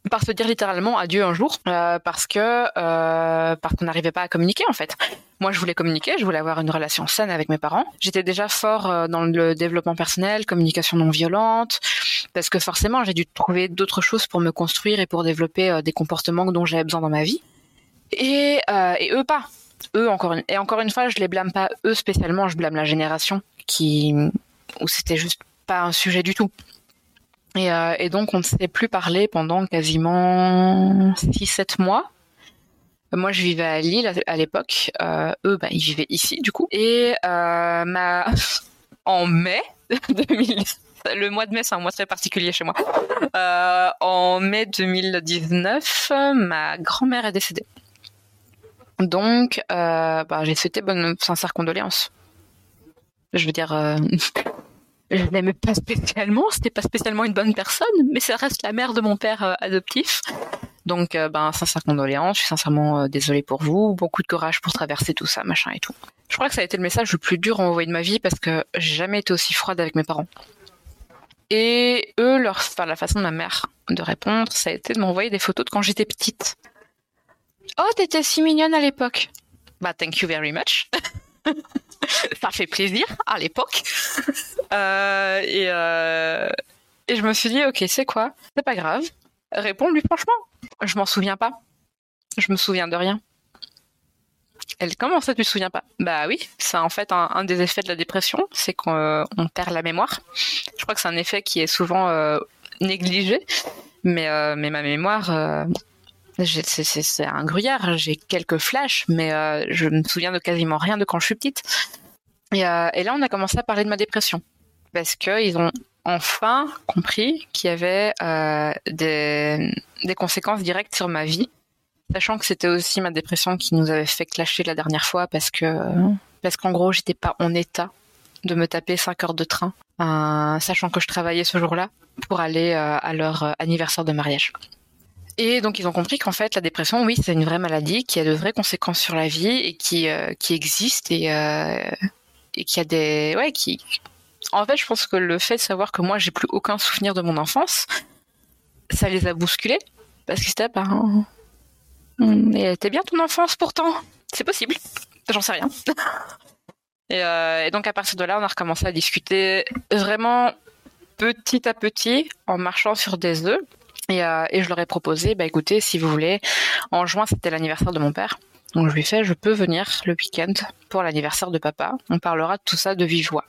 par se dire littéralement adieu un jour euh, parce que euh, parce qu'on n'arrivait pas à communiquer en fait. Moi, je voulais communiquer, je voulais avoir une relation saine avec mes parents. J'étais déjà fort euh, dans le développement personnel, communication non violente, parce que forcément, j'ai dû trouver d'autres choses pour me construire et pour développer des comportements dont j'avais besoin dans ma vie. Et, et eux pas. Eux encore une, et encore une fois, je les blâme pas eux spécialement, je blâme la génération qui où c'était juste pas un sujet du tout. Euh, et, donc, on ne s'est plus parlé pendant quasiment 6-7 mois. Moi, je vivais à Lille à l'époque. Euh, eux, bah, ils vivaient ici, du coup. Et euh, en mai 2000... Le mois de mai, c'est un mois très particulier chez moi. en mai 2019, ma grand-mère est décédée. Donc, bah, j'ai souhaité bonne sincère condoléances. Je veux dire, je l'aimais pas spécialement, c'était pas spécialement une bonne personne, mais ça reste la mère de mon père euh, adoptif. Donc, euh, ben, sincère condoléances, je suis sincèrement euh, désolée pour vous, beaucoup de courage pour traverser tout ça, machin et tout. Je crois que ça a été le message le plus dur à envoyer de ma vie parce que j'ai jamais été aussi froide avec mes parents. Et eux, leur, enfin, la façon de ma mère de répondre, ça a été de m'envoyer des photos de quand j'étais petite. Oh, t'étais si mignonne à l'époque. Bah, thank you very much. ça fait plaisir à l'époque. Euh, et, euh, et je me suis dit, ok, c'est quoi? C'est pas grave. Réponds-lui franchement. Je m'en souviens pas. Je me souviens de rien. Elle, comment ça, tu te souviens pas? Bah oui, c'est en fait un, des effets de la dépression, c'est qu'on perd la mémoire. Je crois que c'est un effet qui est souvent euh, négligé, mais ma mémoire, c'est un gruyère. J'ai quelques flashs, mais je me souviens de quasiment rien de quand je suis petite. Euh, et, là, on a commencé à parler de ma dépression parce qu'ils ont enfin compris qu'il y avait euh, des, conséquences directes sur ma vie, sachant que c'était aussi ma dépression qui nous avait fait clasher la dernière fois parce que parce qu'en gros, j'étais pas en état de me taper 5 heures de train, euh, sachant que je travaillais ce jour-là pour aller à leur anniversaire de mariage. Et donc ils ont compris qu'en fait la dépression, oui, c'est une vraie maladie qui a de vraies conséquences sur la vie et qui qui existe et et qu'il y a des ouais qui en fait je pense que le fait de savoir que moi j'ai plus aucun souvenir de mon enfance ça les a bousculés parce que c'était pas et elle était bien ton enfance pourtant. C'est possible. J'en sais rien. Euh, et, donc à partir de là on a recommencé à discuter vraiment petit à petit en marchant sur des œufs et, euh, et je leur ai proposé bah écoutez si vous voulez en juin c'était l'anniversaire de mon père donc je lui fais, je peux venir le week-end pour l'anniversaire de papa. On parlera de tout ça de vive joie.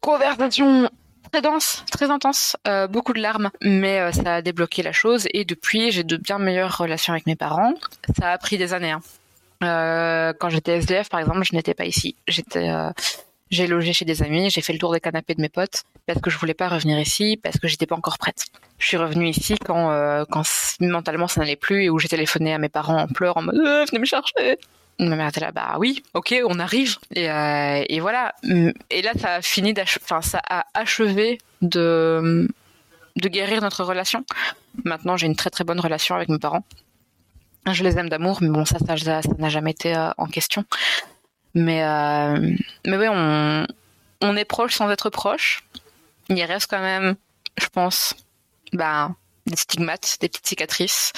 Conversation très dense, très intense, euh, beaucoup de larmes, mais euh, ça a débloqué la chose et depuis j'ai de bien meilleures relations avec mes parents. Ça a pris des années. Hein. Quand j'étais SDF par exemple, je n'étais pas ici. J'étais j'ai logé chez des amis, j'ai fait le tour des canapés de mes potes parce que je voulais pas revenir ici parce que j'étais pas encore prête. Je suis revenue ici quand euh, quand mentalement ça n'allait plus et où j'ai téléphoné à mes parents en pleurs en mode euh, venez me chercher. Ma mère était là bah oui, OK, on arrive et, euh, voilà et là ça a fini enfin ça a achevé de de guérir notre relation. Maintenant, j'ai une très très bonne relation avec mes parents. Je les aime d'amour, mais bon, ça, ça n'a jamais été en question. Mais, euh, mais oui, on, on est proche sans être proche. Il reste quand même, je pense, bah, des stigmates, des petites cicatrices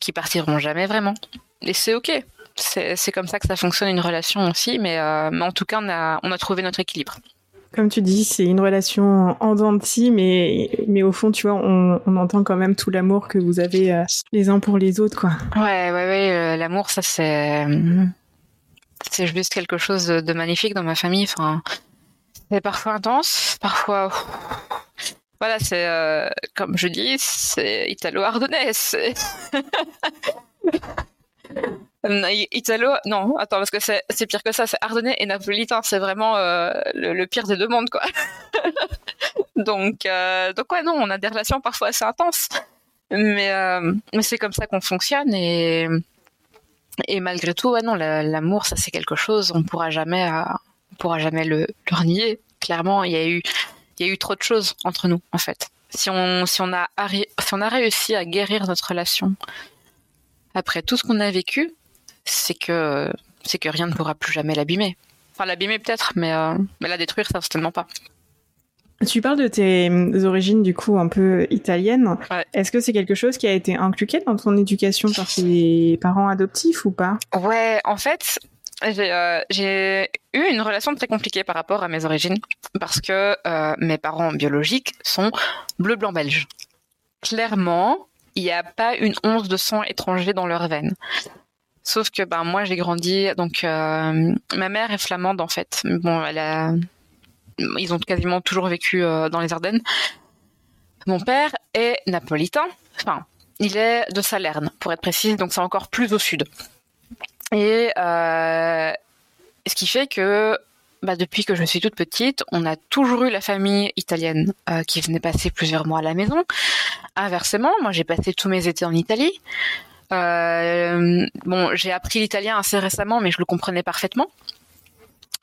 qui partiront jamais vraiment. Et c'est ok. C'est comme ça que ça fonctionne une relation aussi, mais, mais en tout cas, on a, on a trouvé notre équilibre. Comme tu dis, c'est une relation en dents mais, mais au fond, tu vois, on, on entend quand même tout l'amour que vous avez euh, les uns pour les autres, quoi. Ouais, ouais, ouais. Euh, l'amour, ça, c'est, c'est juste quelque chose de, magnifique dans ma famille. Enfin, c'est parfois intense, parfois. Voilà, c'est euh, comme je dis, c'est italo-ardennais. Italo, non, attends, parce que c'est pire que ça, c'est ardennais et napolitain, c'est vraiment euh, le, pire des deux mondes, quoi. donc, euh, donc ouais, non, on a des relations parfois assez intenses, mais, euh, mais c'est comme ça qu'on fonctionne et, et malgré tout, ouais, non, l'amour, ça c'est quelque chose, on pourra jamais, on pourra jamais le, le renier. Clairement, il y a eu, y a eu trop de choses entre nous, en fait. Si on, si on a, si on a réussi à guérir notre relation après tout ce qu'on a vécu, c'est que que rien ne pourra plus jamais l'abîmer. Enfin, l'abîmer peut-être, mais, euh, mais la détruire, certainement pas. Tu parles de tes euh, origines du coup un peu italiennes. Est-ce que c'est quelque chose qui a été inculqué dans ton éducation par tes parents adoptifs ou pas? Ouais, en fait, euh, j'ai eu une relation très compliquée par rapport à mes origines parce que mes parents biologiques sont bleu-blanc belge. Clairement, il n'y a pas une once de sang étranger dans leurs veines. Sauf que ben moi j'ai grandi donc euh, ma mère est flamande en fait. Bon, elle a ils ont quasiment toujours vécu euh, dans les Ardennes. Mon père est napolitain. Enfin, il est de Salerne pour être précise, donc c'est encore plus au sud. Et euh, ce qui fait que bah, depuis que je suis toute petite, on a toujours eu la famille italienne qui venait passer plusieurs mois à la maison. Inversement, moi j'ai passé tous mes étés en Italie. Euh, bon, j'ai appris l'italien assez récemment, mais je le comprenais parfaitement.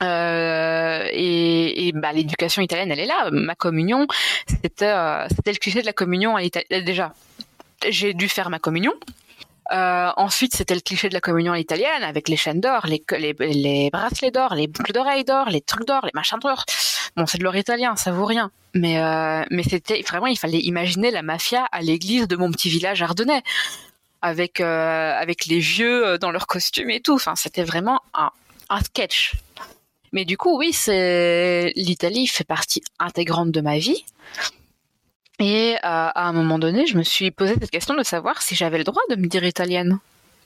Euh, et, bah, l'éducation italienne, elle est là. Ma communion, c'était euh, le cliché de la communion à l'Italie. Déjà, j'ai dû faire ma communion. Euh, ensuite, c'était le cliché de la communion à l'italienne avec les chaînes d'or, les, les, bracelets d'or, les boucles d'oreilles d'or, les trucs d'or, les machins d'or. Bon, c'est de l'or italien, ça vaut rien. Mais, euh, mais c'était vraiment, il fallait imaginer la mafia à l'église de mon petit village ardennais avec euh, avec les vieux euh, dans leurs costumes et tout. Enfin, c'était vraiment un, un sketch. Mais du coup, oui, l'Italie fait partie intégrante de ma vie. Et euh, à un moment donné, je me suis posé cette question de savoir si j'avais le droit de me dire italienne,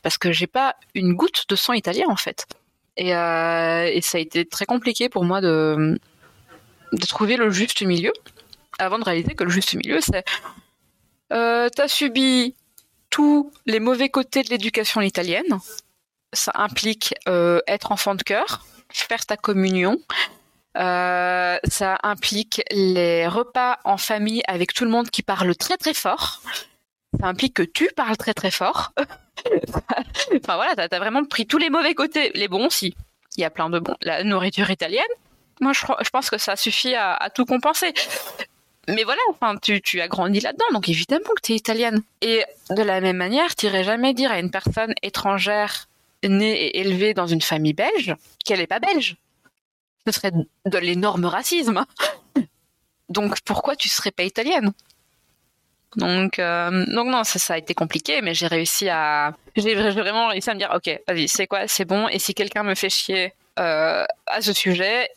parce que j'ai pas une goutte de sang italien en fait. Et, euh, ça a été très compliqué pour moi de trouver le juste milieu, avant de réaliser que le juste milieu, c'est euh, t'as subi tous les mauvais côtés de l'éducation italienne. Ça implique être enfant de cœur, faire ta communion. Euh, ça implique les repas en famille avec tout le monde qui parle très très fort. Ça implique que tu parles très très fort. enfin voilà, t'as as vraiment pris tous les mauvais côtés, les bons aussi. Il y a plein de bons. La nourriture italienne, moi je, je pense que ça suffit à, à tout compenser mais voilà, enfin, tu, tu as grandi là-dedans, donc évidemment que tu es italienne. Et de la même manière, tu jamais dire à une personne étrangère née et élevée dans une famille belge qu'elle n'est pas belge. Ce serait de l'énorme racisme. Donc pourquoi tu serais pas italienne? Donc, euh, donc non, ça, ça, a été compliqué, mais j'ai réussi à, j'ai vraiment réussi à me dire, ok, vas-y, c'est quoi, c'est bon. Et si quelqu'un me fait chier euh, à ce sujet,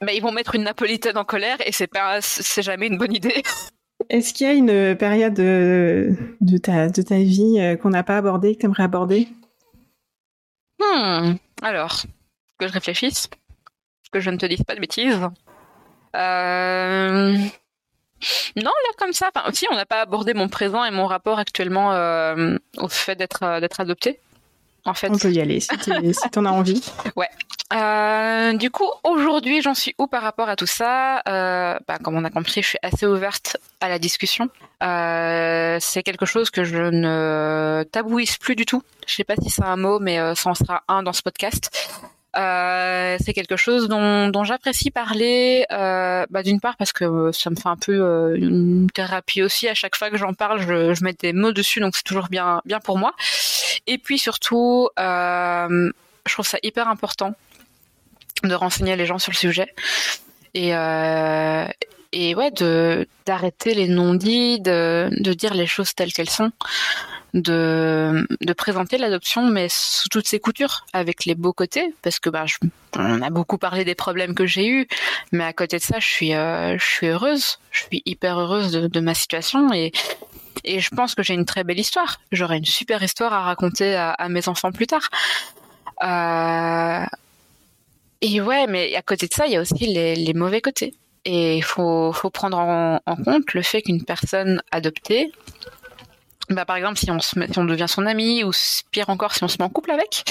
bah, ils vont mettre une napolitaine en colère et c'est pas, c'est jamais une bonne idée. Est-ce qu'il y a une période de, de, ta, vie euh, qu'on n'a pas abordée, que tu aimerais aborder? Hmm. Alors, que je réfléchisse, que je ne te dise pas de bêtises. Euh... Non, là comme ça. Enfin, si, on n'a pas abordé mon présent et mon rapport actuellement euh, au fait d'être euh, d'être adopté. En fait. On peut y aller si tu en as envie. Ouais. Euh, du coup, aujourd'hui, j'en suis où par rapport à tout ça? Euh, bah, Comme on a compris, je suis assez ouverte à la discussion. Euh, c'est quelque chose que je ne tabouisse plus du tout. Je sais pas si c'est un mot, mais ça en sera un dans ce podcast. Euh, c'est quelque chose dont, j'apprécie parler, euh, bah, d'une part parce que ça me fait un peu une thérapie aussi. À chaque fois que j'en parle, je, je mets des mots dessus, donc c'est toujours bien, bien pour moi. Et puis surtout, je trouve ça hyper important de renseigner les gens sur le sujet et euh, et ouais d'arrêter les non-dits de, de dire les choses telles qu'elles sont de, de présenter l'adoption, mais sous toutes ses coutures, avec les beaux côtés, parce que bah, on a beaucoup parlé des problèmes que j'ai eus, mais à côté de ça, je suis, euh, je suis heureuse, je suis hyper heureuse de, ma situation et, et je pense que j'ai une très belle histoire. J'aurai une super histoire à raconter à, mes enfants plus tard. Euh, et ouais, mais à côté de ça, il y a aussi les, les mauvais côtés. Et il faut, faut prendre en, en compte le fait qu'une personne adoptée, bah, par exemple, si on, se si on devient son ami, ou pire encore, si on se met en couple avec,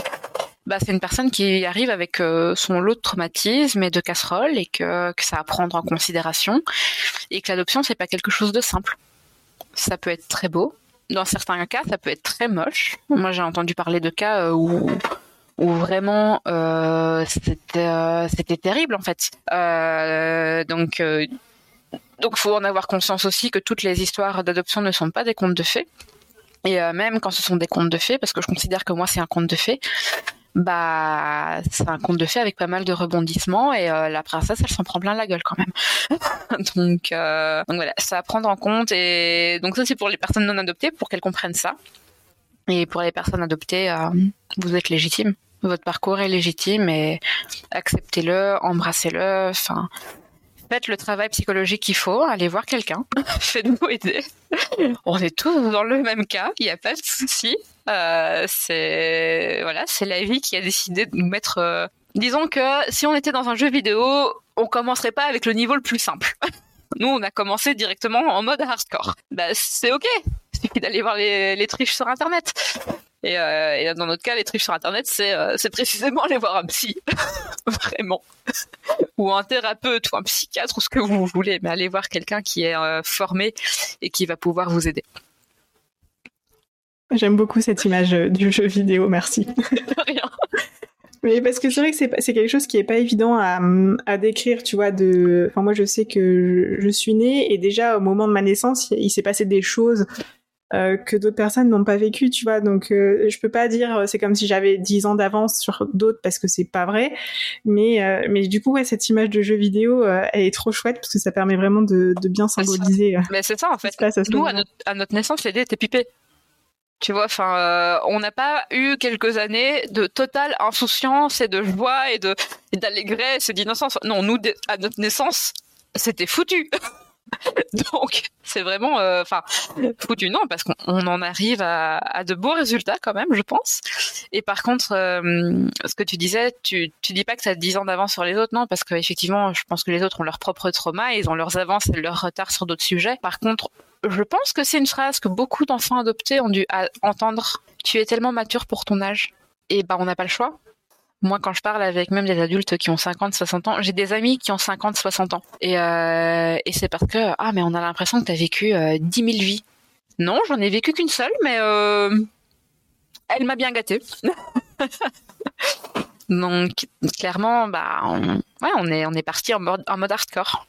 bah, c'est une personne qui arrive avec euh, son lot de traumatisme et de casseroles et que, que ça à prendre en considération et que l'adoption c'est pas quelque chose de simple. Ça peut être très beau, dans certains cas ça peut être très moche. Moi j'ai entendu parler de cas euh, où où vraiment euh, c'était c'était terrible en fait. Donc donc faut en avoir conscience aussi que toutes les histoires d'adoption ne sont pas des contes de fées. Et euh, même quand ce sont des contes de fées, parce que je considère que moi c'est un conte de fées, bah c'est un conte de fées avec pas mal de rebondissements et euh, la princesse elle s'en prend plein la gueule quand même. donc, euh, donc voilà, ça à prendre en compte et donc ça c'est pour les personnes non adoptées pour qu'elles comprennent ça. Et pour les personnes adoptées, vous êtes légitime. Votre parcours est légitime et acceptez-le, embrassez-le. Enfin, faites le travail psychologique qu'il faut, allez voir quelqu'un, faites-vous aider. On est tous dans le même cas, il n'y a pas de souci. Euh, c'est voilà, c'est la vie qui a décidé de nous mettre. Euh... Disons que si on était dans un jeu vidéo, on commencerait pas avec le niveau le plus simple. Nous, on a commencé directement en mode hardcore. Bah, c'est ok. Il suffit d'aller voir les, triches sur Internet. Et, euh, et, dans notre cas, les triches sur Internet, c'est euh, précisément aller voir un psy, vraiment, ou un thérapeute, ou un psychiatre, ou ce que vous voulez, mais allez voir quelqu'un qui est euh, formé et qui va pouvoir vous aider. J'aime beaucoup cette image du jeu vidéo, merci. Rien. Mais parce que c'est vrai que c'est quelque chose qui est pas évident à, à décrire, tu vois. De, enfin moi je sais que je, je, suis née et déjà au moment de ma naissance, il, il s'est passé des choses euh, que d'autres personnes n'ont pas vécu, tu vois. Donc euh, je peux pas dire c'est comme si j'avais 10 ans d'avance sur d'autres parce que c'est pas vrai. Mais euh, mais du coup ouais cette image de jeu vidéo euh, elle est trop chouette parce que ça permet vraiment de, de bien symboliser. Mais c'est ça en fait. À Nous à notre, à notre naissance les dés étaient pipés. Tu vois, enfin, euh, on n'a pas eu quelques années de totale insouciance et de joie et de et d'allégresse et d'innocence. Non, nous, à notre naissance, c'était foutu. Donc, c'est vraiment, enfin, euh, foutu non, parce qu'on en arrive à, de beaux résultats quand même, je pense. Et par contre, euh, ce que tu disais, tu, dis pas que ça a 10 ans d'avance sur les autres, non, parce qu'effectivement, je pense que les autres ont leur propre trauma, ils ont leurs avances et leurs retards sur d'autres sujets. Par contre, je pense que c'est une phrase que beaucoup d'enfants adoptés ont dû entendre. Tu es tellement mature pour ton âge. Et ben, on n'a pas le choix. Moi, quand je parle avec même des adultes qui ont 50, 60 ans, j'ai des amis qui ont 50, 60 ans. Et, euh, et c'est parce que, ah, mais on a l'impression que tu vécu euh, 10 000 vies. Non, j'en ai vécu qu'une seule, mais euh, elle m'a bien gâtée. Donc, clairement, bah, on, ouais, on est, on est parti en en mode hardcore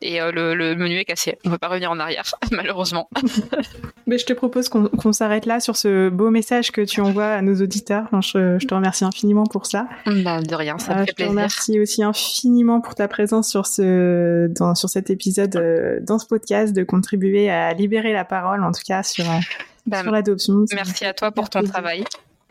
et euh, le, le, menu est cassé. On ne peut pas revenir en arrière, malheureusement. Mais je te propose qu'on qu s'arrête là sur ce beau message que tu envoies à nos auditeurs. Enfin, je, je, te remercie infiniment pour ça. Bah, de rien, ça me euh, fait je plaisir. Je te remercie aussi infiniment pour ta présence sur ce dans, sur cet épisode, euh, dans ce podcast, de contribuer à libérer la parole, en tout cas sur, bah, sur l'adoption. Merci à toi pour ton plaisir. travail.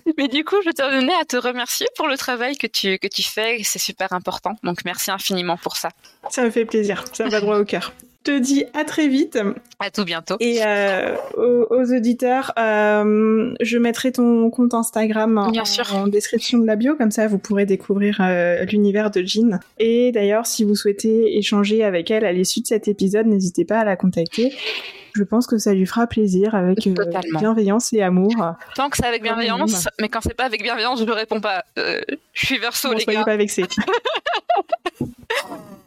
Mais du coup, je tenais à te remercier pour le travail que tu, que tu fais. C'est super important. Donc, merci infiniment pour ça. Ça me fait plaisir. Ça va droit au cœur. Je te dis à très vite. À tout bientôt. Et euh, aux, aux, auditeurs, euh, je mettrai ton compte Instagram Bien en, sûr. en, description de la bio, comme ça vous pourrez découvrir euh, l'univers de Jean. Et d'ailleurs, si vous souhaitez échanger avec elle à l'issue de cet épisode, n'hésitez pas à la contacter je pense que ça lui fera plaisir avec bienveillance et amour. Tant que c'est avec bienveillance, mais quand c'est pas avec bienveillance, je ne réponds pas. Je suis verso, bon, les soyez gars. pas vexés.